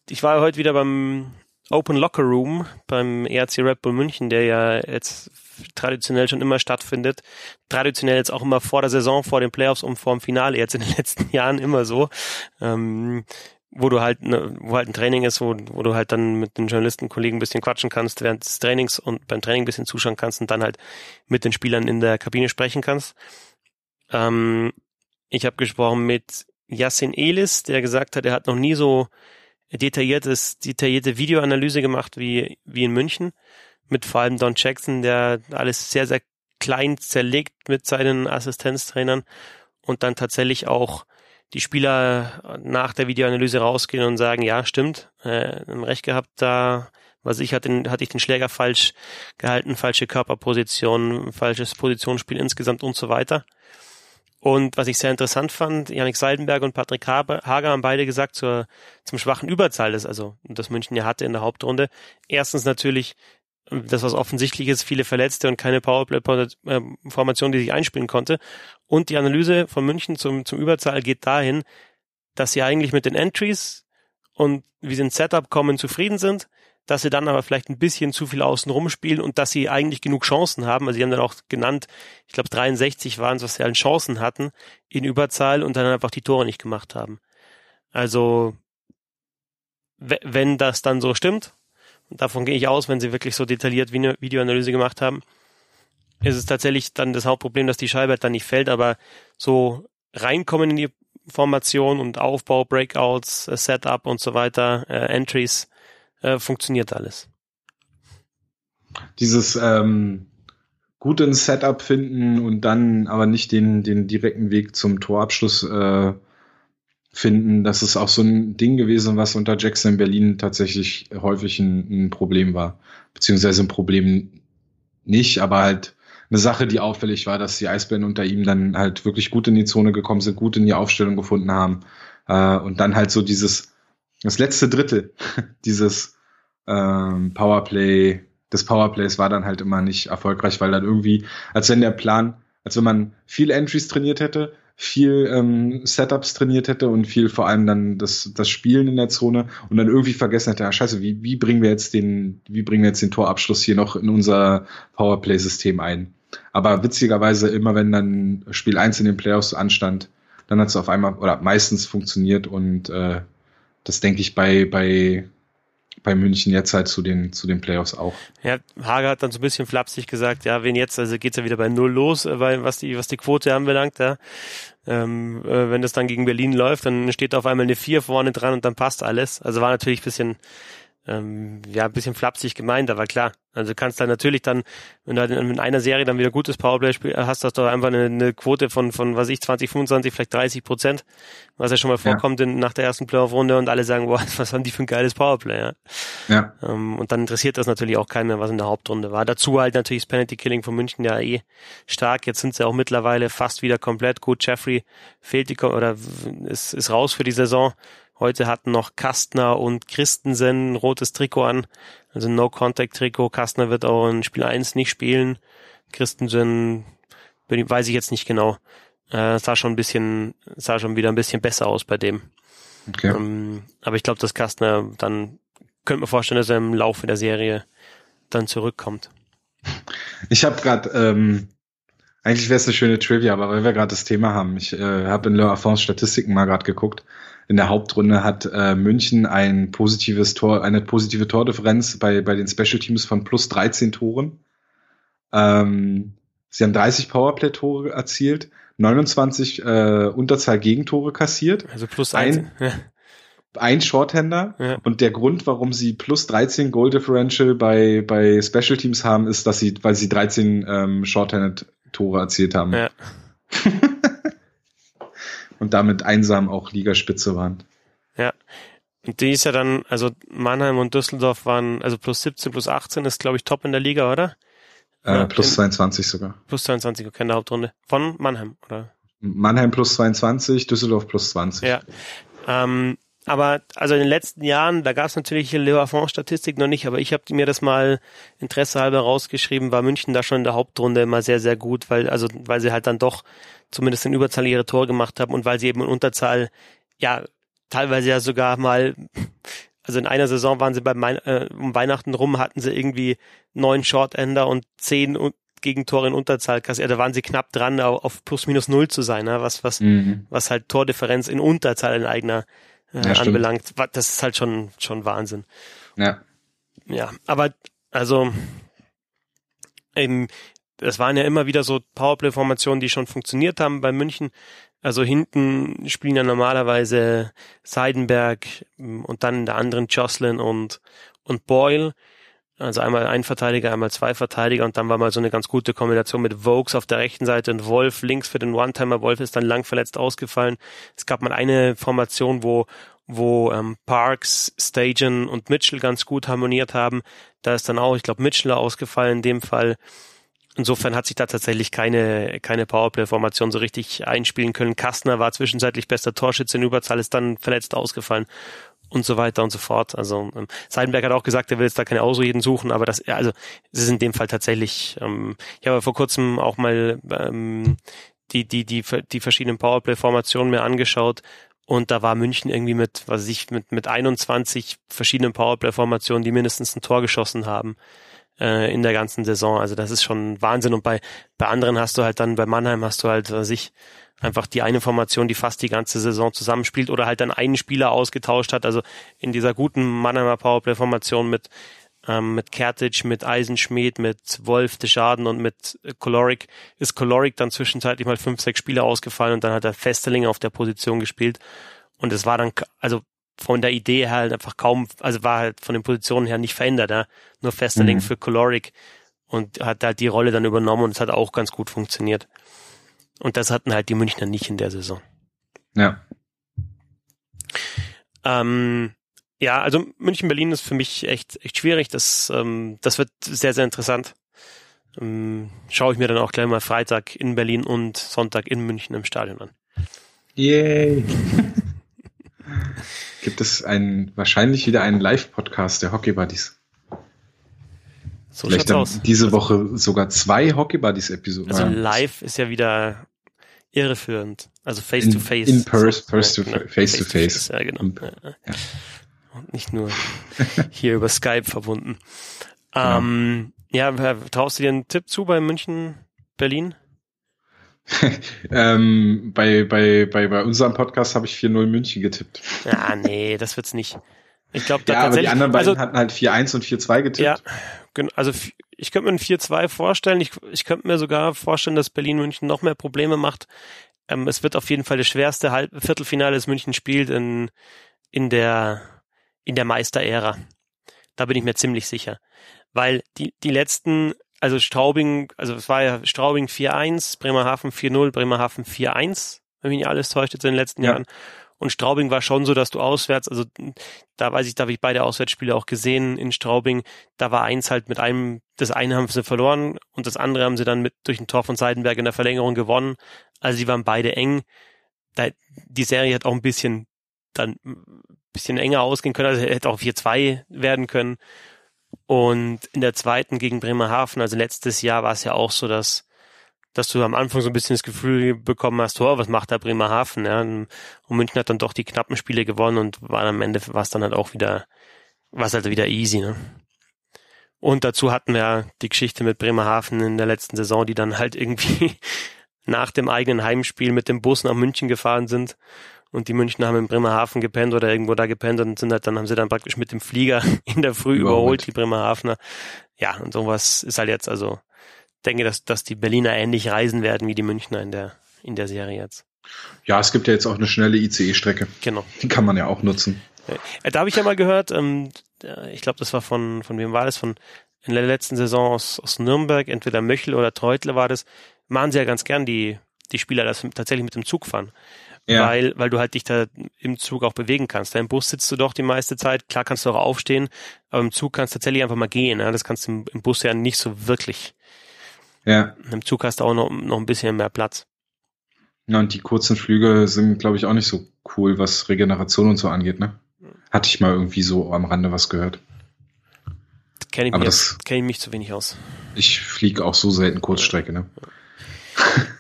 ich war heute wieder beim Open Locker Room beim ERC Red Bull München, der ja jetzt traditionell schon immer stattfindet. Traditionell jetzt auch immer vor der Saison, vor den Playoffs und vor dem Finale, jetzt in den letzten Jahren immer so. Ähm, wo du halt, ne, wo halt ein Training ist, wo, wo du halt dann mit den Journalistenkollegen ein bisschen quatschen kannst während des Trainings und beim Training ein bisschen zuschauen kannst und dann halt mit den Spielern in der Kabine sprechen kannst. Ähm, ich habe gesprochen mit Yassin Elis, der gesagt hat, er hat noch nie so detailliertes, detaillierte Videoanalyse gemacht wie, wie in München. Mit vor allem Don Jackson, der alles sehr, sehr klein zerlegt mit seinen Assistenztrainern und dann tatsächlich auch die Spieler nach der Videoanalyse rausgehen und sagen, ja, stimmt, äh, recht gehabt, da was ich hatte, hatte ich den Schläger falsch gehalten, falsche Körperposition, falsches Positionsspiel insgesamt und so weiter. Und was ich sehr interessant fand, Janik Seidenberg und Patrick Hager haben beide gesagt zur, zum schwachen Überzahl, das also das München ja hatte in der Hauptrunde. Erstens natürlich das was offensichtlich ist, viele Verletzte und keine Powerplay-Formation, die sich einspielen konnte. Und die Analyse von München zum, zum Überzahl geht dahin, dass sie eigentlich mit den Entries und wie sie ins Setup kommen zufrieden sind, dass sie dann aber vielleicht ein bisschen zu viel außen rumspielen und dass sie eigentlich genug Chancen haben. Also sie haben dann auch genannt, ich glaube 63 waren es, was sie allen Chancen hatten in Überzahl und dann einfach die Tore nicht gemacht haben. Also wenn das dann so stimmt, davon gehe ich aus, wenn sie wirklich so detailliert wie eine Videoanalyse gemacht haben, ist es tatsächlich dann das Hauptproblem, dass die Scheibe dann nicht fällt, aber so reinkommen in die Formation und Aufbau, Breakouts, äh, Setup und so weiter, äh, Entries, äh, funktioniert alles. Dieses ähm, guten Setup finden und dann aber nicht den, den direkten Weg zum Torabschluss äh, finden, das ist auch so ein Ding gewesen, was unter Jackson in Berlin tatsächlich häufig ein, ein Problem war. Beziehungsweise ein Problem nicht, aber halt eine Sache, die auffällig war, dass die Eisbären unter ihm dann halt wirklich gut in die Zone gekommen sind, gut in die Aufstellung gefunden haben. Äh, und dann halt so dieses, das letzte Drittel dieses ähm, Powerplay, des Powerplays war dann halt immer nicht erfolgreich, weil dann irgendwie, als wenn der Plan, als wenn man viel Entries trainiert hätte, viel ähm, Setups trainiert hätte und viel vor allem dann das, das Spielen in der Zone und dann irgendwie vergessen hätte, ah, scheiße, wie, wie bringen wir jetzt den, wie bringen wir jetzt den Torabschluss hier noch in unser Powerplay-System ein? Aber witzigerweise, immer wenn dann Spiel 1 in den Playoffs anstand, dann hat es auf einmal oder meistens funktioniert und äh, das denke ich bei, bei bei München jetzt halt zu den, zu den Playoffs auch. Ja, Hager hat dann so ein bisschen flapsig gesagt, ja, wen jetzt, also geht's ja wieder bei Null los, äh, weil was die, was die Quote anbelangt, ja. Ähm, äh, wenn das dann gegen Berlin läuft, dann steht auf einmal eine Vier vorne dran und dann passt alles. Also war natürlich ein bisschen ähm, ja, ein bisschen flapsig gemeint, aber klar. Also du kannst dann natürlich dann, wenn du halt in einer Serie dann wieder gutes Powerplay hast, hast du einfach eine, eine Quote von, von, was ich, 20, 25, vielleicht 30 Prozent, was ja schon mal vorkommt ja. in, nach der ersten Playoff-Runde und alle sagen, boah, was haben die für ein geiles Powerplay, ja. ja. Ähm, und dann interessiert das natürlich auch keinen mehr, was in der Hauptrunde war. Dazu halt natürlich das Penalty-Killing von München ja eh stark. Jetzt sind sie auch mittlerweile fast wieder komplett gut. Jeffrey fehlt die, oder ist, ist raus für die Saison. Heute hatten noch Kastner und Christensen ein rotes Trikot an, also No-Contact-Trikot. Kastner wird auch in Spiel 1 nicht spielen. Christensen weiß ich jetzt nicht genau. Äh, sah schon ein bisschen, sah schon wieder ein bisschen besser aus bei dem. Okay. Ähm, aber ich glaube, dass Kastner dann könnte man vorstellen, dass er im Laufe der Serie dann zurückkommt. Ich habe gerade, ähm, eigentlich wäre es eine schöne Trivia, aber weil wir gerade das Thema haben, ich äh, habe in Le Affons Statistiken mal gerade geguckt in der Hauptrunde hat äh, München ein positives Tor, eine positive Tordifferenz bei, bei den Special Teams von plus 13 Toren. Ähm, sie haben 30 Powerplay-Tore erzielt, 29 äh, Unterzahl-Gegentore kassiert. Also plus ein, ja. ein Shorthander. Ja. Und der Grund, warum sie plus 13 Goal Differential bei, bei Special Teams haben, ist, dass sie, weil sie 13 ähm, Shorthanded Tore erzielt haben. Ja. und damit einsam auch Ligaspitze waren. Ja. Und die ist ja dann, also Mannheim und Düsseldorf waren, also plus 17, plus 18 ist, glaube ich, top in der Liga, oder? Äh, plus in, 22 sogar. Plus 22, okay, in der Hauptrunde. Von Mannheim, oder? Mannheim plus 22, Düsseldorf plus 20. Ja. Ähm, aber also in den letzten Jahren, da gab es natürlich Leverfond-Statistik noch nicht, aber ich habe mir das mal interessehalber rausgeschrieben, war München da schon in der Hauptrunde immer sehr, sehr gut, weil, also weil sie halt dann doch zumindest in Überzahl ihre Tore gemacht haben und weil sie eben in Unterzahl ja teilweise ja sogar mal also in einer Saison waren sie bei mein, äh, um Weihnachten rum hatten sie irgendwie neun Shortender und zehn Gegentore in Unterzahl kassiert. Da waren sie knapp dran, auf plus minus null zu sein, ne? was was mhm. was halt Tordifferenz in Unterzahl in eigener äh, ja, anbelangt. Das ist halt schon schon Wahnsinn. Ja. Ja, aber also eben das waren ja immer wieder so Powerplay-Formationen, die schon funktioniert haben bei München. Also hinten spielen ja normalerweise Seidenberg mm, und dann in der anderen Jocelyn und, und Boyle. Also einmal ein Verteidiger, einmal zwei Verteidiger und dann war mal so eine ganz gute Kombination mit Vokes auf der rechten Seite und Wolf links für den One-Timer. Wolf ist dann lang verletzt ausgefallen. Es gab mal eine Formation, wo wo ähm, Parks, Stagen und Mitchell ganz gut harmoniert haben. Da ist dann auch, ich glaube, Mitchell ausgefallen in dem Fall. Insofern hat sich da tatsächlich keine, keine Powerplay-Formation so richtig einspielen können. Kastner war zwischenzeitlich bester Torschütze in Überzahl, ist dann verletzt ausgefallen und so weiter und so fort. Also ähm, Seidenberg hat auch gesagt, er will jetzt da keine Ausreden suchen, aber das, also es ist in dem Fall tatsächlich. Ähm, ich habe vor kurzem auch mal ähm, die die die die verschiedenen Powerplay-Formationen mir angeschaut und da war München irgendwie mit, was weiß ich, mit mit 21 verschiedenen Powerplay-Formationen, die mindestens ein Tor geschossen haben äh, in der ganzen Saison. Also das ist schon Wahnsinn. Und bei, bei anderen hast du halt dann, bei Mannheim hast du halt sich einfach die eine Formation, die fast die ganze Saison zusammenspielt oder halt dann einen Spieler ausgetauscht hat. Also in dieser guten Mannheimer Powerplay-Formation mit ähm, mit Kertic, mit Eisenschmied, mit Wolf, Deschaden und mit Kolorik ist Kolorik dann zwischenzeitlich mal fünf, sechs Spieler ausgefallen und dann hat er Festeling auf der Position gespielt. Und es war dann, also von der Idee her halt einfach kaum, also war halt von den Positionen her nicht verändert, ja? nur Festerling mhm. für Caloric und hat halt die Rolle dann übernommen und es hat auch ganz gut funktioniert. Und das hatten halt die Münchner nicht in der Saison. Ja. Ähm, ja, also München-Berlin ist für mich echt, echt schwierig. Das, ähm, das wird sehr, sehr interessant. Ähm, schaue ich mir dann auch gleich mal Freitag in Berlin und Sonntag in München im Stadion an. Yay! gibt es einen, wahrscheinlich wieder einen Live-Podcast der Hockey Buddies. So Vielleicht dann aus. diese Woche sogar zwei Hockey Buddies Episoden. Also live ist ja wieder irreführend. Also face to face. In, person, face, to, face, face to face. Ja, genau. Ja. Und nicht nur hier über Skype verbunden. Genau. Ähm, ja, traust du dir einen Tipp zu bei München, Berlin? ähm, bei, bei, bei, bei unserem Podcast habe ich 4-0 München getippt. Ja, nee, das wird's nicht. Ich glaube, ja, aber die anderen beiden also, hatten halt 4-1 und 4-2 getippt. Ja, also ich könnte mir ein 4-2 vorstellen. Ich, ich könnte mir sogar vorstellen, dass Berlin München noch mehr Probleme macht. Ähm, es wird auf jeden Fall das schwerste Halb Viertelfinale, das München spielt in, in der, in der Meisterära. Da bin ich mir ziemlich sicher. Weil die, die letzten, also Straubing, also es war ja Straubing 4-1, Bremerhaven 4-0, Bremerhaven 4-1, wenn mich nicht alles täuscht jetzt in den letzten ja. Jahren. Und Straubing war schon so, dass du auswärts, also da weiß ich, da habe ich beide Auswärtsspiele auch gesehen in Straubing, da war eins halt mit einem, das eine haben sie verloren und das andere haben sie dann mit durch ein Tor von Seidenberg in der Verlängerung gewonnen. Also die waren beide eng. Da, die Serie hat auch ein bisschen dann ein bisschen enger ausgehen können, also hätte auch 4-2 werden können. Und in der zweiten gegen Bremerhaven, also letztes Jahr war es ja auch so, dass dass du am Anfang so ein bisschen das Gefühl bekommen hast, oh, was macht da Bremerhaven? Ja? Und München hat dann doch die knappen Spiele gewonnen und war am Ende war es dann halt auch wieder, war es halt wieder easy. Ne? Und dazu hatten wir die Geschichte mit Bremerhaven in der letzten Saison, die dann halt irgendwie nach dem eigenen Heimspiel mit dem Bus nach München gefahren sind und die München haben in Bremerhaven gepennt oder irgendwo da gepennt und sind halt, dann haben sie dann praktisch mit dem Flieger in der Früh überholt, überholt die Bremerhavener. Ja, und sowas ist halt jetzt also denke, dass, dass die Berliner ähnlich reisen werden wie die Münchner in der, in der Serie jetzt. Ja, es gibt ja jetzt auch eine schnelle ICE-Strecke. Genau. Die kann man ja auch nutzen. Ja, da habe ich ja mal gehört, ähm, ich glaube, das war von, von wem war das? Von in der letzten Saison aus, aus Nürnberg, entweder Möchel oder Treutle war das, machen sie ja ganz gern die, die Spieler, das tatsächlich mit dem Zug fahren. Ja. Weil, weil du halt dich da im Zug auch bewegen kannst. Da im Bus sitzt du doch die meiste Zeit, klar kannst du auch aufstehen, aber im Zug kannst du tatsächlich einfach mal gehen. Ja? Das kannst du im, im Bus ja nicht so wirklich. Ja. Im Zug hast du auch noch, noch ein bisschen mehr Platz. Ja, und die kurzen Flüge sind, glaube ich, auch nicht so cool, was Regeneration und so angeht, ne? Hatte ich mal irgendwie so am Rande was gehört. Kenne ich, kenn ich mich zu wenig aus. Ich fliege auch so selten Kurzstrecke, ne?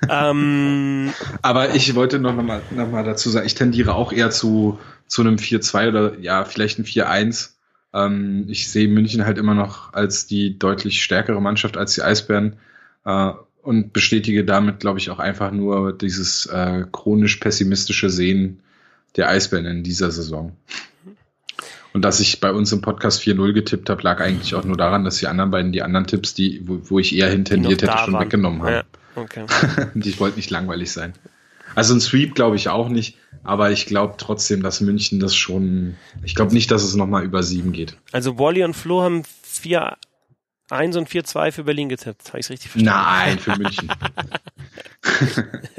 Ähm, Aber ich wollte noch mal, noch mal dazu sagen, ich tendiere auch eher zu, zu einem 4-2 oder ja, vielleicht ein 4-1. Ähm, ich sehe München halt immer noch als die deutlich stärkere Mannschaft als die Eisbären äh, und bestätige damit, glaube ich, auch einfach nur dieses äh, chronisch pessimistische Sehen der Eisbären in dieser Saison. Und dass ich bei uns im Podcast 4-0 getippt habe, lag eigentlich auch nur daran, dass die anderen beiden die anderen Tipps, die, wo, wo ich eher hintendiert hätte, schon waren. weggenommen haben. Ja, okay. ich wollte nicht langweilig sein. Also ein Sweep glaube ich auch nicht, aber ich glaube trotzdem, dass München das schon, ich glaube nicht, dass es nochmal über sieben geht. Also Wally und Flo haben vier 1 und 4-2 für Berlin getippt. Habe ich richtig verstanden? Nein, für München.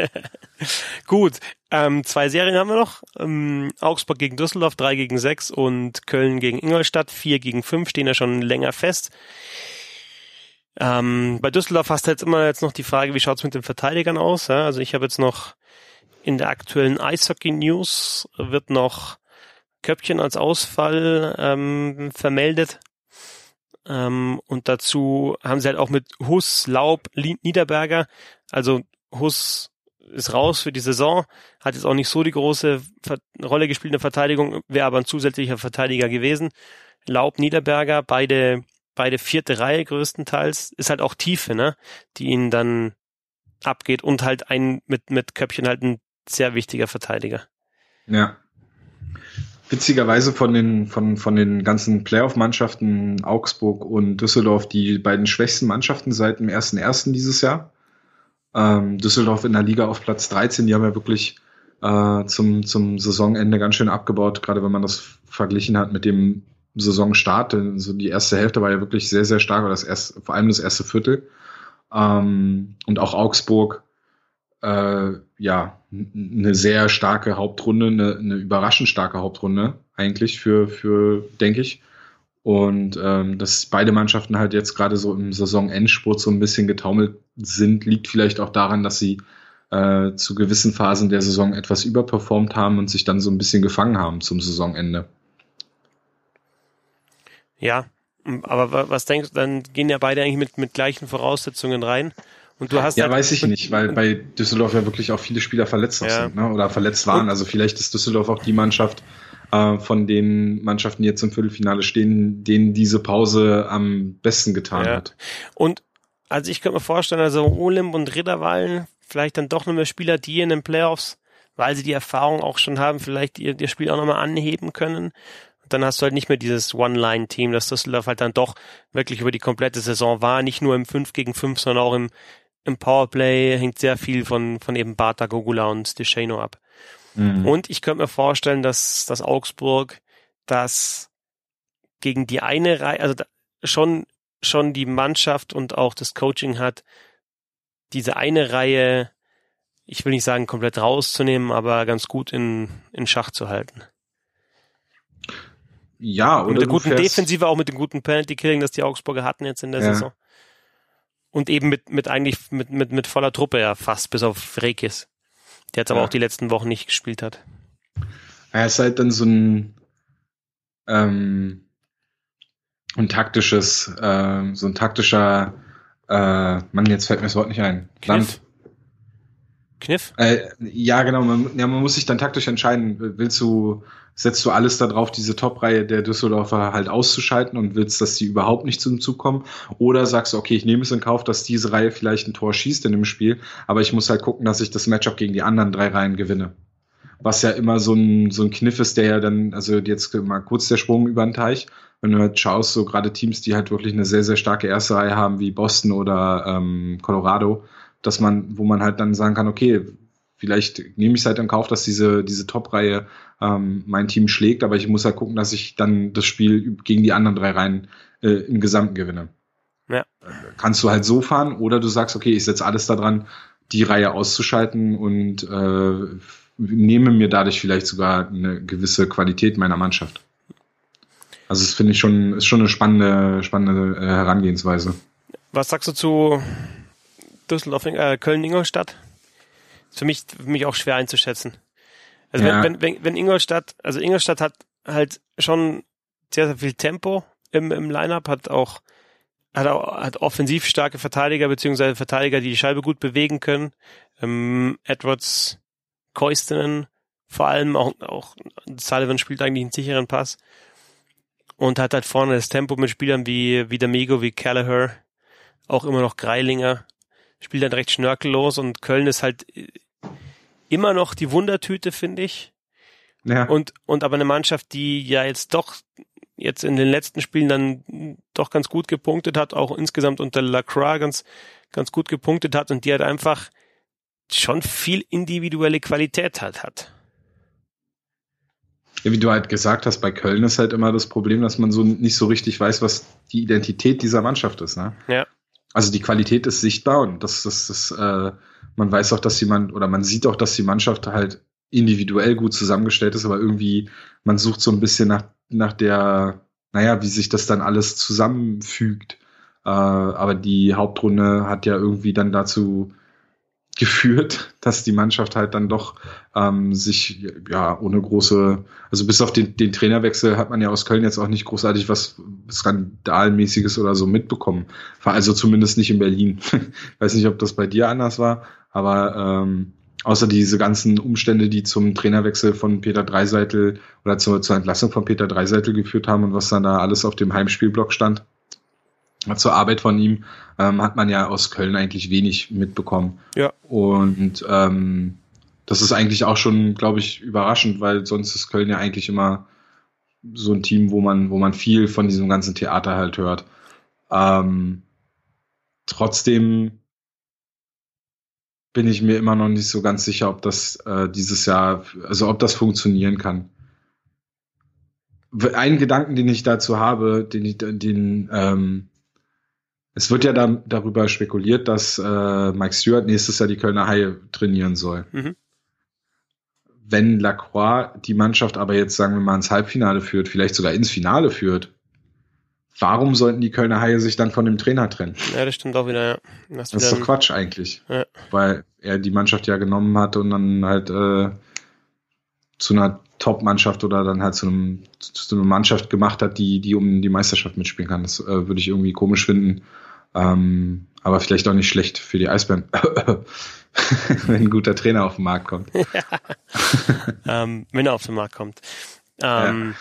Gut, ähm, zwei Serien haben wir noch. Ähm, Augsburg gegen Düsseldorf, 3 gegen 6 und Köln gegen Ingolstadt, 4 gegen 5 stehen ja schon länger fest. Ähm, bei Düsseldorf hast du jetzt immer jetzt noch die Frage, wie schaut's mit den Verteidigern aus? Ja? Also ich habe jetzt noch in der aktuellen Eishockey News wird noch Köpfchen als Ausfall ähm, vermeldet. Ähm, und dazu haben sie halt auch mit Huss, Laub, Niederberger, also Huss ist raus für die Saison, hat jetzt auch nicht so die große Rolle gespielt in der Verteidigung, wäre aber ein zusätzlicher Verteidiger gewesen. Laub, Niederberger, beide, beide vierte Reihe größtenteils, ist halt auch Tiefe, ne, die ihnen dann abgeht und halt ein mit, mit Köpfchen halt ein sehr wichtiger Verteidiger. Ja witzigerweise von den, von, von den ganzen Playoff-Mannschaften Augsburg und Düsseldorf die beiden schwächsten Mannschaften seit dem ersten ersten dieses Jahr. Ähm, Düsseldorf in der Liga auf Platz 13, die haben ja wirklich äh, zum, zum Saisonende ganz schön abgebaut, gerade wenn man das verglichen hat mit dem Saisonstart. Also die erste Hälfte war ja wirklich sehr, sehr stark, oder das erste, vor allem das erste Viertel. Ähm, und auch Augsburg äh, ja, eine sehr starke Hauptrunde, eine, eine überraschend starke Hauptrunde eigentlich für, für denke ich. Und ähm, dass beide Mannschaften halt jetzt gerade so im Saisonendspurt so ein bisschen getaumelt sind, liegt vielleicht auch daran, dass sie äh, zu gewissen Phasen der Saison etwas überperformt haben und sich dann so ein bisschen gefangen haben zum Saisonende. Ja, aber was denkst du, dann gehen ja beide eigentlich mit, mit gleichen Voraussetzungen rein. Und du hast ja, halt weiß ich nicht, weil bei Düsseldorf ja wirklich auch viele Spieler verletzt ja. sind, ne? oder verletzt waren. Also vielleicht ist Düsseldorf auch die Mannschaft äh, von den Mannschaften, die jetzt im Viertelfinale stehen, denen diese Pause am besten getan ja. hat. Und also ich könnte mir vorstellen, also Olimp und Ritterwallen, vielleicht dann doch noch mehr Spieler, die in den Playoffs, weil sie die Erfahrung auch schon haben, vielleicht ihr, ihr Spiel auch nochmal anheben können dann hast du halt nicht mehr dieses One-Line-Team, das Düsseldorf halt dann doch wirklich über die komplette Saison war, nicht nur im 5 gegen 5, sondern auch im, im Powerplay hängt sehr viel von, von eben Bata, Gogula und Descheno ab. Mhm. Und ich könnte mir vorstellen, dass, dass Augsburg das gegen die eine Reihe, also schon, schon die Mannschaft und auch das Coaching hat, diese eine Reihe, ich will nicht sagen komplett rauszunehmen, aber ganz gut in, in Schach zu halten. Ja, oder mit der guten Defensive, auch mit dem guten Penalty Killing, das die Augsburger hatten jetzt in der ja. Saison. Und eben mit, mit eigentlich, mit, mit, mit voller Truppe ja fast, bis auf Rekis. Der jetzt aber ja. auch die letzten Wochen nicht gespielt hat. Er ist halt dann so ein, ähm, ein taktisches, äh, so ein taktischer, äh, Mann, jetzt fällt mir das Wort nicht ein. Kniff? Land. Kniff? Äh, ja, genau. Man, ja, man muss sich dann taktisch entscheiden. Willst du, setzt du alles darauf, diese Top-Reihe der Düsseldorfer halt auszuschalten und willst, dass die überhaupt nicht zum Zug kommen? Oder sagst du, okay, ich nehme es in Kauf, dass diese Reihe vielleicht ein Tor schießt in dem Spiel, aber ich muss halt gucken, dass ich das Matchup gegen die anderen drei Reihen gewinne. Was ja immer so ein, so ein Kniff ist, der ja dann, also jetzt mal kurz der Sprung über den Teich. Wenn du halt schaust, so gerade Teams, die halt wirklich eine sehr, sehr starke erste Reihe haben, wie Boston oder ähm, Colorado, dass man, wo man halt dann sagen kann, okay, vielleicht nehme ich es halt in Kauf, dass diese, diese Top-Reihe ähm, mein Team schlägt, aber ich muss halt gucken, dass ich dann das Spiel gegen die anderen drei Reihen äh, im Gesamten gewinne. Ja. Kannst du halt so fahren oder du sagst, okay, ich setze alles daran, die Reihe auszuschalten und äh, nehme mir dadurch vielleicht sogar eine gewisse Qualität meiner Mannschaft. Also das finde ich schon, ist schon eine spannende, spannende äh, Herangehensweise. Was sagst du zu Düsseldorf, äh, Köln-Ingolstadt? Ist für mich, für mich auch schwer einzuschätzen. Also ja. wenn, wenn, wenn Ingolstadt, also Ingolstadt hat halt schon sehr, sehr viel Tempo im, im Line-Up, hat auch, hat auch, hat offensiv starke Verteidiger, beziehungsweise Verteidiger, die die Scheibe gut bewegen können. Ähm, Edwards, Koistinen, vor allem auch, auch Sullivan spielt eigentlich einen sicheren Pass und hat halt vorne das Tempo mit Spielern wie, wie D'Amigo, wie Callagher, auch immer noch Greilinger, spielt dann recht schnörkellos und Köln ist halt immer noch die Wundertüte, finde ich. Ja. Und, und aber eine Mannschaft, die ja jetzt doch jetzt in den letzten Spielen dann doch ganz gut gepunktet hat, auch insgesamt unter Lacroix ganz, ganz gut gepunktet hat und die halt einfach schon viel individuelle Qualität halt hat. Ja, wie du halt gesagt hast, bei Köln ist halt immer das Problem, dass man so nicht so richtig weiß, was die Identität dieser Mannschaft ist. Ne? Ja. Also die Qualität ist sichtbar und das, das, das, äh, man weiß auch, dass jemand oder man sieht auch, dass die Mannschaft halt individuell gut zusammengestellt ist, aber irgendwie man sucht so ein bisschen nach, nach der, naja, wie sich das dann alles zusammenfügt. Äh, aber die Hauptrunde hat ja irgendwie dann dazu geführt, dass die Mannschaft halt dann doch ähm, sich ja ohne große, also bis auf den, den Trainerwechsel hat man ja aus Köln jetzt auch nicht großartig was Skandalmäßiges oder so mitbekommen. War also zumindest nicht in Berlin. Weiß nicht, ob das bei dir anders war, aber ähm, außer diese ganzen Umstände, die zum Trainerwechsel von Peter Dreiseitel oder zur, zur Entlassung von Peter Dreiseitel geführt haben und was dann da alles auf dem Heimspielblock stand, zur Arbeit von ihm ähm, hat man ja aus Köln eigentlich wenig mitbekommen. Ja. Und ähm, das ist eigentlich auch schon, glaube ich, überraschend, weil sonst ist Köln ja eigentlich immer so ein Team, wo man, wo man viel von diesem ganzen Theater halt hört. Ähm, trotzdem bin ich mir immer noch nicht so ganz sicher, ob das äh, dieses Jahr, also ob das funktionieren kann. Ein Gedanken, den ich dazu habe, den ich, den, ähm, es wird ja da, darüber spekuliert, dass äh, Mike Stewart nächstes Jahr die Kölner Haie trainieren soll. Mhm. Wenn Lacroix die Mannschaft aber jetzt, sagen wir mal, ins Halbfinale führt, vielleicht sogar ins Finale führt, warum sollten die Kölner Haie sich dann von dem Trainer trennen? Ja, das stimmt auch wieder, ja. Das, das ist doch Quatsch eigentlich. Ja. Weil er die Mannschaft ja genommen hat und dann halt äh, zu einer Top-Mannschaft oder dann halt zu, einem, zu einer Mannschaft gemacht hat, die, die um die Meisterschaft mitspielen kann. Das äh, würde ich irgendwie komisch finden. Ähm, aber vielleicht auch nicht schlecht für die Eisbären, wenn ein guter Trainer auf den Markt kommt. ähm, wenn er auf den Markt kommt. Ähm,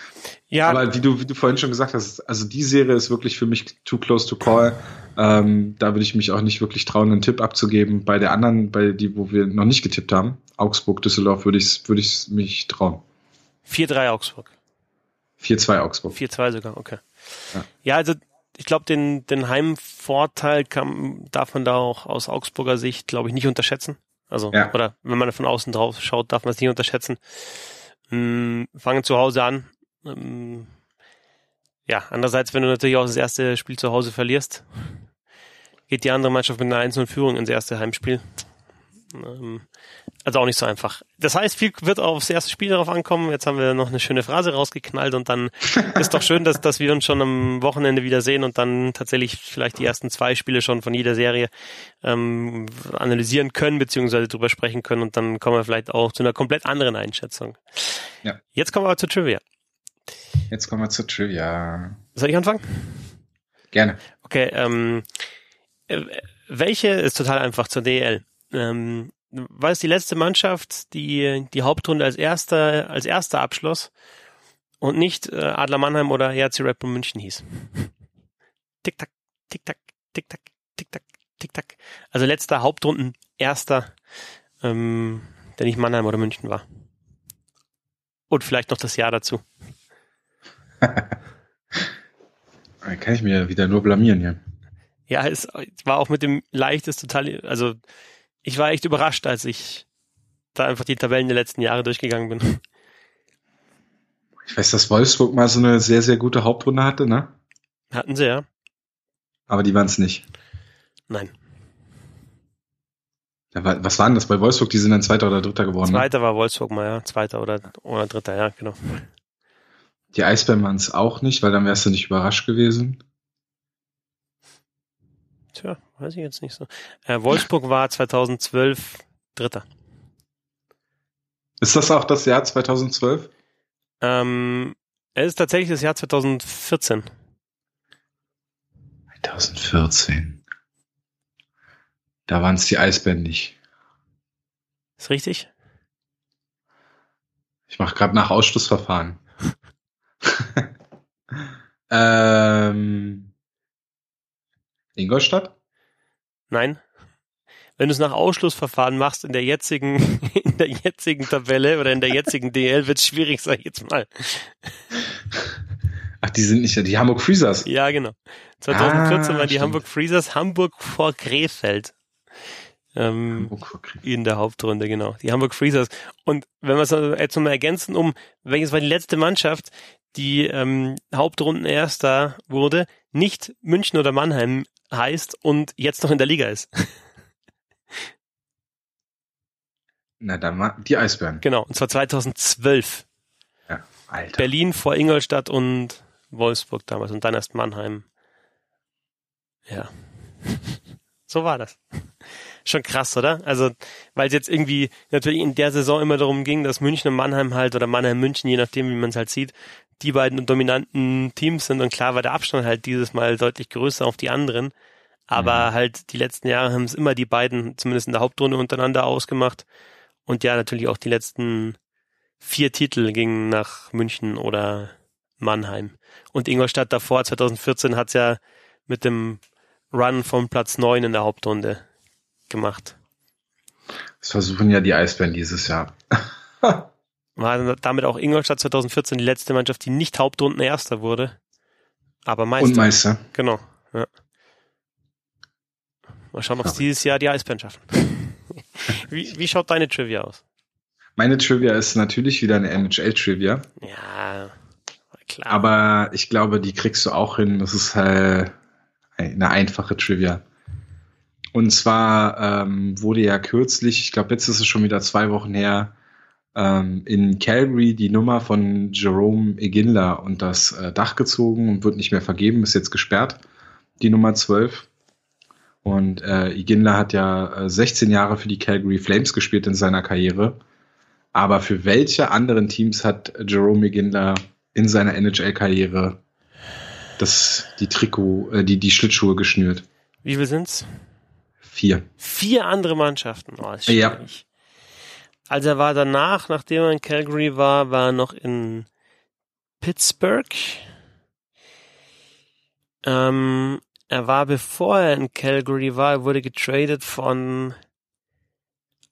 ja. ja. Aber wie du, wie du vorhin schon gesagt hast, also die Serie ist wirklich für mich too close to call. Ähm, da würde ich mich auch nicht wirklich trauen, einen Tipp abzugeben. Bei der anderen, bei die, wo wir noch nicht getippt haben, Augsburg, Düsseldorf, würde ich würde ich mich trauen. 4-3 Augsburg. 4-2 Augsburg. 4-2 sogar, okay. Ja, ja also ich glaube, den, den Heimvorteil kann, darf man da auch aus Augsburger Sicht, glaube ich, nicht unterschätzen. Also, ja. oder wenn man von außen drauf schaut, darf man es nicht unterschätzen. Hm, fangen zu Hause an. Ähm, ja, andererseits, wenn du natürlich auch das erste Spiel zu Hause verlierst, geht die andere Mannschaft mit einer 1-0-Führung ins erste Heimspiel. Ähm, also auch nicht so einfach. Das heißt, viel wird auch aufs erste Spiel darauf ankommen. Jetzt haben wir noch eine schöne Phrase rausgeknallt und dann ist doch schön, dass, dass wir uns schon am Wochenende wieder sehen und dann tatsächlich vielleicht die ersten zwei Spiele schon von jeder Serie ähm, analysieren können, beziehungsweise drüber sprechen können und dann kommen wir vielleicht auch zu einer komplett anderen Einschätzung. Ja. Jetzt kommen wir aber zur Trivia. Jetzt kommen wir zur Trivia. Soll ich anfangen? Gerne. Okay, ähm, äh, welche ist total einfach zur DL? Ähm, war es die letzte Mannschaft, die die Hauptrunde als erster als erster Abschloss und nicht äh, Adler Mannheim oder RC Red Bull München hieß. Tick tack, tick tack, tick tack, tick tack, tick tack. Also letzter Hauptrunden erster, ähm, der nicht Mannheim oder München war. Und vielleicht noch das Jahr dazu. kann ich mir wieder nur blamieren hier. Ja, es war auch mit dem leichtes total, also ich war echt überrascht, als ich da einfach die Tabellen der letzten Jahre durchgegangen bin. Ich weiß, dass Wolfsburg mal so eine sehr, sehr gute Hauptrunde hatte, ne? Hatten sie, ja. Aber die waren es nicht. Nein. Was waren das bei Wolfsburg? Die sind dann Zweiter oder Dritter geworden. Ne? Zweiter ne? war Wolfsburg mal, ja. Zweiter oder, oder Dritter, ja, genau. Die Eisbären waren es auch nicht, weil dann wärst du nicht überrascht gewesen. Tja, weiß ich jetzt nicht so. Äh, Wolfsburg war 2012 Dritter. Ist das auch das Jahr 2012? Ähm, es ist tatsächlich das Jahr 2014. 2014. Da waren es die Eisbären nicht. Ist richtig? Ich mache gerade nach Ausschlussverfahren. ähm, Ingolstadt? Nein. Wenn du es nach Ausschlussverfahren machst in der jetzigen, in der jetzigen Tabelle oder in der jetzigen DL, wird es schwierig, sag ich jetzt mal. Ach, die sind nicht, die Hamburg Freezers. Ja, genau. 2014 ah, waren die stimmt. Hamburg Freezers Hamburg vor Krefeld. Ähm, in der Hauptrunde, genau. Die Hamburg Freezers. Und wenn wir es jetzt nochmal ergänzen, um welches war die letzte Mannschaft, die ähm, Hauptrundenerster wurde, nicht München oder Mannheim heißt und jetzt noch in der Liga ist. Na, dann mal die Eisbären. Genau, und zwar 2012. Ja, Alter. Berlin vor Ingolstadt und Wolfsburg damals und dann erst Mannheim. Ja. so war das. Schon krass, oder? Also, weil es jetzt irgendwie natürlich in der Saison immer darum ging, dass München und Mannheim halt oder Mannheim München, je nachdem, wie man es halt sieht, die beiden dominanten Teams sind und klar war der Abstand halt dieses Mal deutlich größer auf die anderen. Aber mhm. halt die letzten Jahre haben es immer die beiden, zumindest in der Hauptrunde untereinander ausgemacht. Und ja, natürlich auch die letzten vier Titel gingen nach München oder Mannheim. Und Ingolstadt davor, 2014, hat's ja mit dem Run von Platz neun in der Hauptrunde gemacht. Das versuchen ja die Eisbären dieses Jahr. War damit auch Ingolstadt 2014 die letzte Mannschaft, die nicht Hauptrunden Erster wurde, aber Meister. Und Meister. Genau. Ja. Mal schauen, ob es dieses Jahr die Eisbären schaffen. wie, wie schaut deine Trivia aus? Meine Trivia ist natürlich wieder eine NHL-Trivia. Ja, klar. Aber ich glaube, die kriegst du auch hin. Das ist halt eine einfache Trivia. Und zwar ähm, wurde ja kürzlich, ich glaube, jetzt ist es schon wieder zwei Wochen her, ähm, in Calgary die Nummer von Jerome Eginla und das äh, Dach gezogen und wird nicht mehr vergeben, ist jetzt gesperrt, die Nummer 12. Und äh, Iginla hat ja äh, 16 Jahre für die Calgary Flames gespielt in seiner Karriere. Aber für welche anderen Teams hat Jerome Iginla in seiner NHL-Karriere das, die Trikot, äh, die, die Schlittschuhe geschnürt? Wie viel sind's? Vier. Vier andere Mannschaften. Oh, ja. Also er war danach, nachdem er in Calgary war, war er noch in Pittsburgh. Ähm, er war, bevor er in Calgary war, er wurde getradet von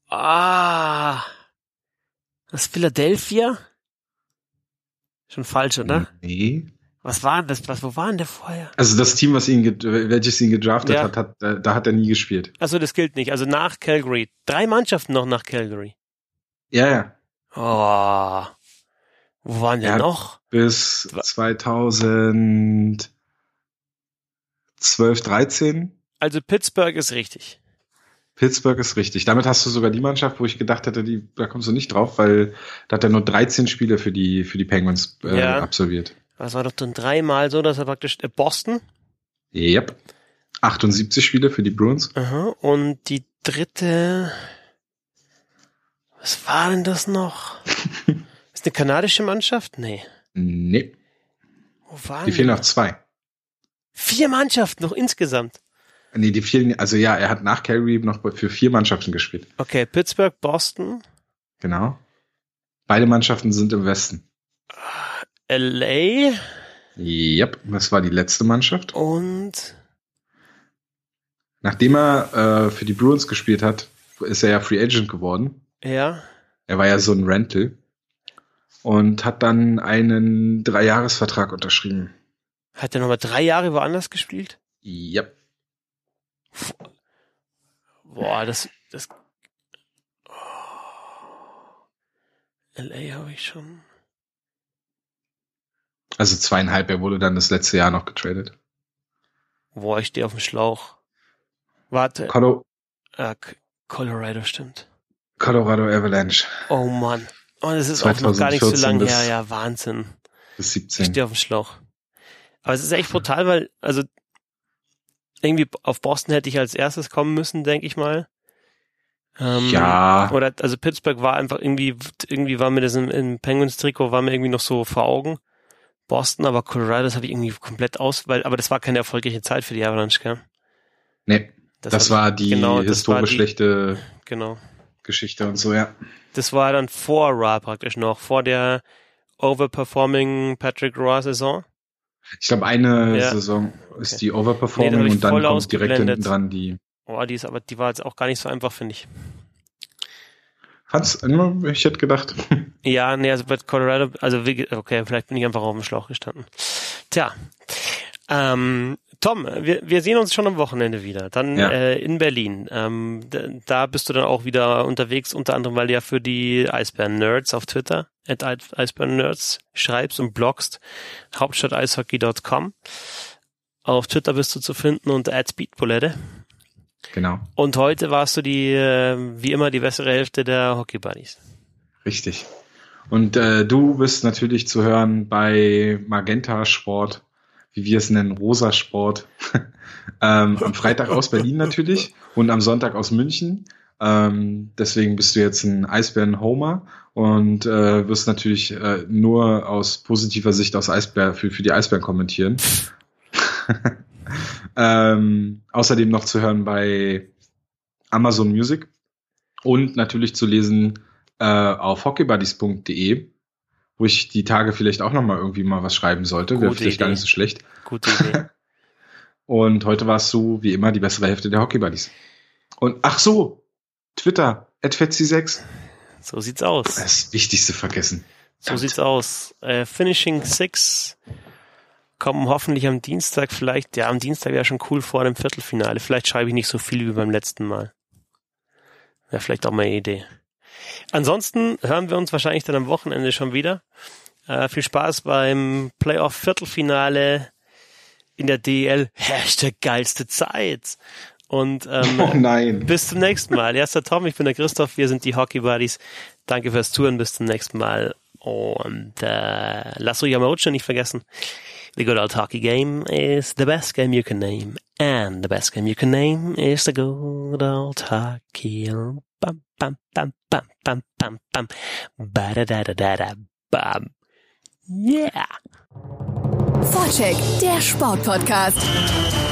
Ah das Philadelphia? Schon falsch, oder? Nee. Was war denn das? Was, wo war denn der vorher? Also das Team, was ihn, welches ihn gedraftet ja. hat, hat, da hat er nie gespielt. Also das gilt nicht. Also nach Calgary. Drei Mannschaften noch nach Calgary. Ja, ja. Oh. Wo waren wir noch? Bis 2012, 13. Also Pittsburgh ist richtig. Pittsburgh ist richtig. Damit hast du sogar die Mannschaft, wo ich gedacht hätte, die, da kommst du nicht drauf, weil da hat er nur 13 Spiele für die, für die Penguins äh, ja. absolviert. Das war doch dann dreimal so, dass er praktisch äh, Boston. Yep. 78 Spiele für die Bruins. Aha. Und die dritte, was war denn das noch? ist eine kanadische Mannschaft? Nee. Nee. Wo waren die fehlen noch zwei. Vier Mannschaften noch insgesamt. Nee, die vielen, also ja, er hat nach Calgary noch für vier Mannschaften gespielt. Okay, Pittsburgh, Boston. Genau. Beide Mannschaften sind im Westen. LA. Yep, das war die letzte Mannschaft. Und nachdem er äh, für die Bruins gespielt hat, ist er ja Free Agent geworden. Ja. Er war ja so ein Rental und hat dann einen Dreijahresvertrag unterschrieben. Hat er nochmal drei Jahre woanders gespielt? Yep. Boah, das, das, oh. LA habe ich schon. Also zweieinhalb, er wurde dann das letzte Jahr noch getradet. Boah, ich stehe auf dem Schlauch. Warte. Colo äh, Colorado stimmt. Colorado Avalanche. Oh Mann. Oh, das ist auch noch gar nicht so lange her. Ja, Wahnsinn. Bis 17. Ich stehe auf dem Schlauch. Aber es ist echt brutal, weil, also irgendwie auf Boston hätte ich als erstes kommen müssen, denke ich mal. Ähm, ja. Oder also Pittsburgh war einfach irgendwie, irgendwie war mir das im, im Penguins-Trikot, war mir irgendwie noch so vor Augen. Boston, aber Colorado, das habe ich irgendwie komplett aus, weil, aber das war keine erfolgreiche Zeit für die Avalanche, gell? Nee. Das, das war die genau, historisch schlechte genau. Geschichte und so, ja. Das war dann vor Ra praktisch noch, vor der overperforming Patrick Ra Saison. Ich glaube, eine ja. Saison ist okay. die Overperforming nee, und dann kommt direkt hinten dran die. Oh, die ist aber, die war jetzt auch gar nicht so einfach, finde ich. Hat's immer, ich hätte gedacht. Ja, nee, also bei Colorado, also okay, vielleicht bin ich einfach auf dem Schlauch gestanden. Tja. Ähm, Tom, wir, wir sehen uns schon am Wochenende wieder. Dann ja. äh, in Berlin. Ähm, da bist du dann auch wieder unterwegs, unter anderem, weil du ja für die Eisbären Nerds auf Twitter at Eisbären Nerds schreibst und bloggst. Hauptstadt-Eishockey.com. Auf Twitter bist du zu finden unter at Speedbulette. Genau. Und heute warst du die, äh, wie immer, die bessere Hälfte der Hockey Buddies. Richtig. Und äh, du bist natürlich zu hören bei Magenta Sport wie wir es nennen, Rosa Sport. ähm, am Freitag aus Berlin natürlich und am Sonntag aus München. Ähm, deswegen bist du jetzt ein Eisbären-Homer und äh, wirst natürlich äh, nur aus positiver Sicht aus Eisbär, für, für die Eisbären kommentieren. ähm, außerdem noch zu hören bei Amazon Music und natürlich zu lesen äh, auf hockeybuddies.de wo ich die Tage vielleicht auch noch mal irgendwie mal was schreiben sollte. Wäre vielleicht Idee. gar nicht so schlecht. Gute Idee. Und heute warst du, wie immer, die bessere Hälfte der Hockey Buddies. Und ach so, Twitter, @fetzi6. So sieht's aus. Das Wichtigste vergessen. So Verdammt. sieht's aus. Äh, Finishing Six kommen hoffentlich am Dienstag vielleicht, ja, am Dienstag wäre schon cool vor dem Viertelfinale. Vielleicht schreibe ich nicht so viel wie beim letzten Mal. Wäre vielleicht auch mal eine Idee. Ansonsten hören wir uns wahrscheinlich dann am Wochenende schon wieder. Äh, viel Spaß beim Playoff-Viertelfinale in der DL. Hashtag geilste Zeit. Und ähm, oh nein. bis zum nächsten Mal. Erster Tom, ich bin der Christoph, wir sind die Hockey Buddies. Danke fürs Touren, bis zum nächsten Mal. Und äh, Lasso Yamauchi nicht vergessen. The good old hockey game is the best game you can name. And the best game you can name is the good old hockey bam, bam, bam, bam, bam, bam, bam. Ba da da da da da bam. Yeah. Vorcheck, der Sportpodcast.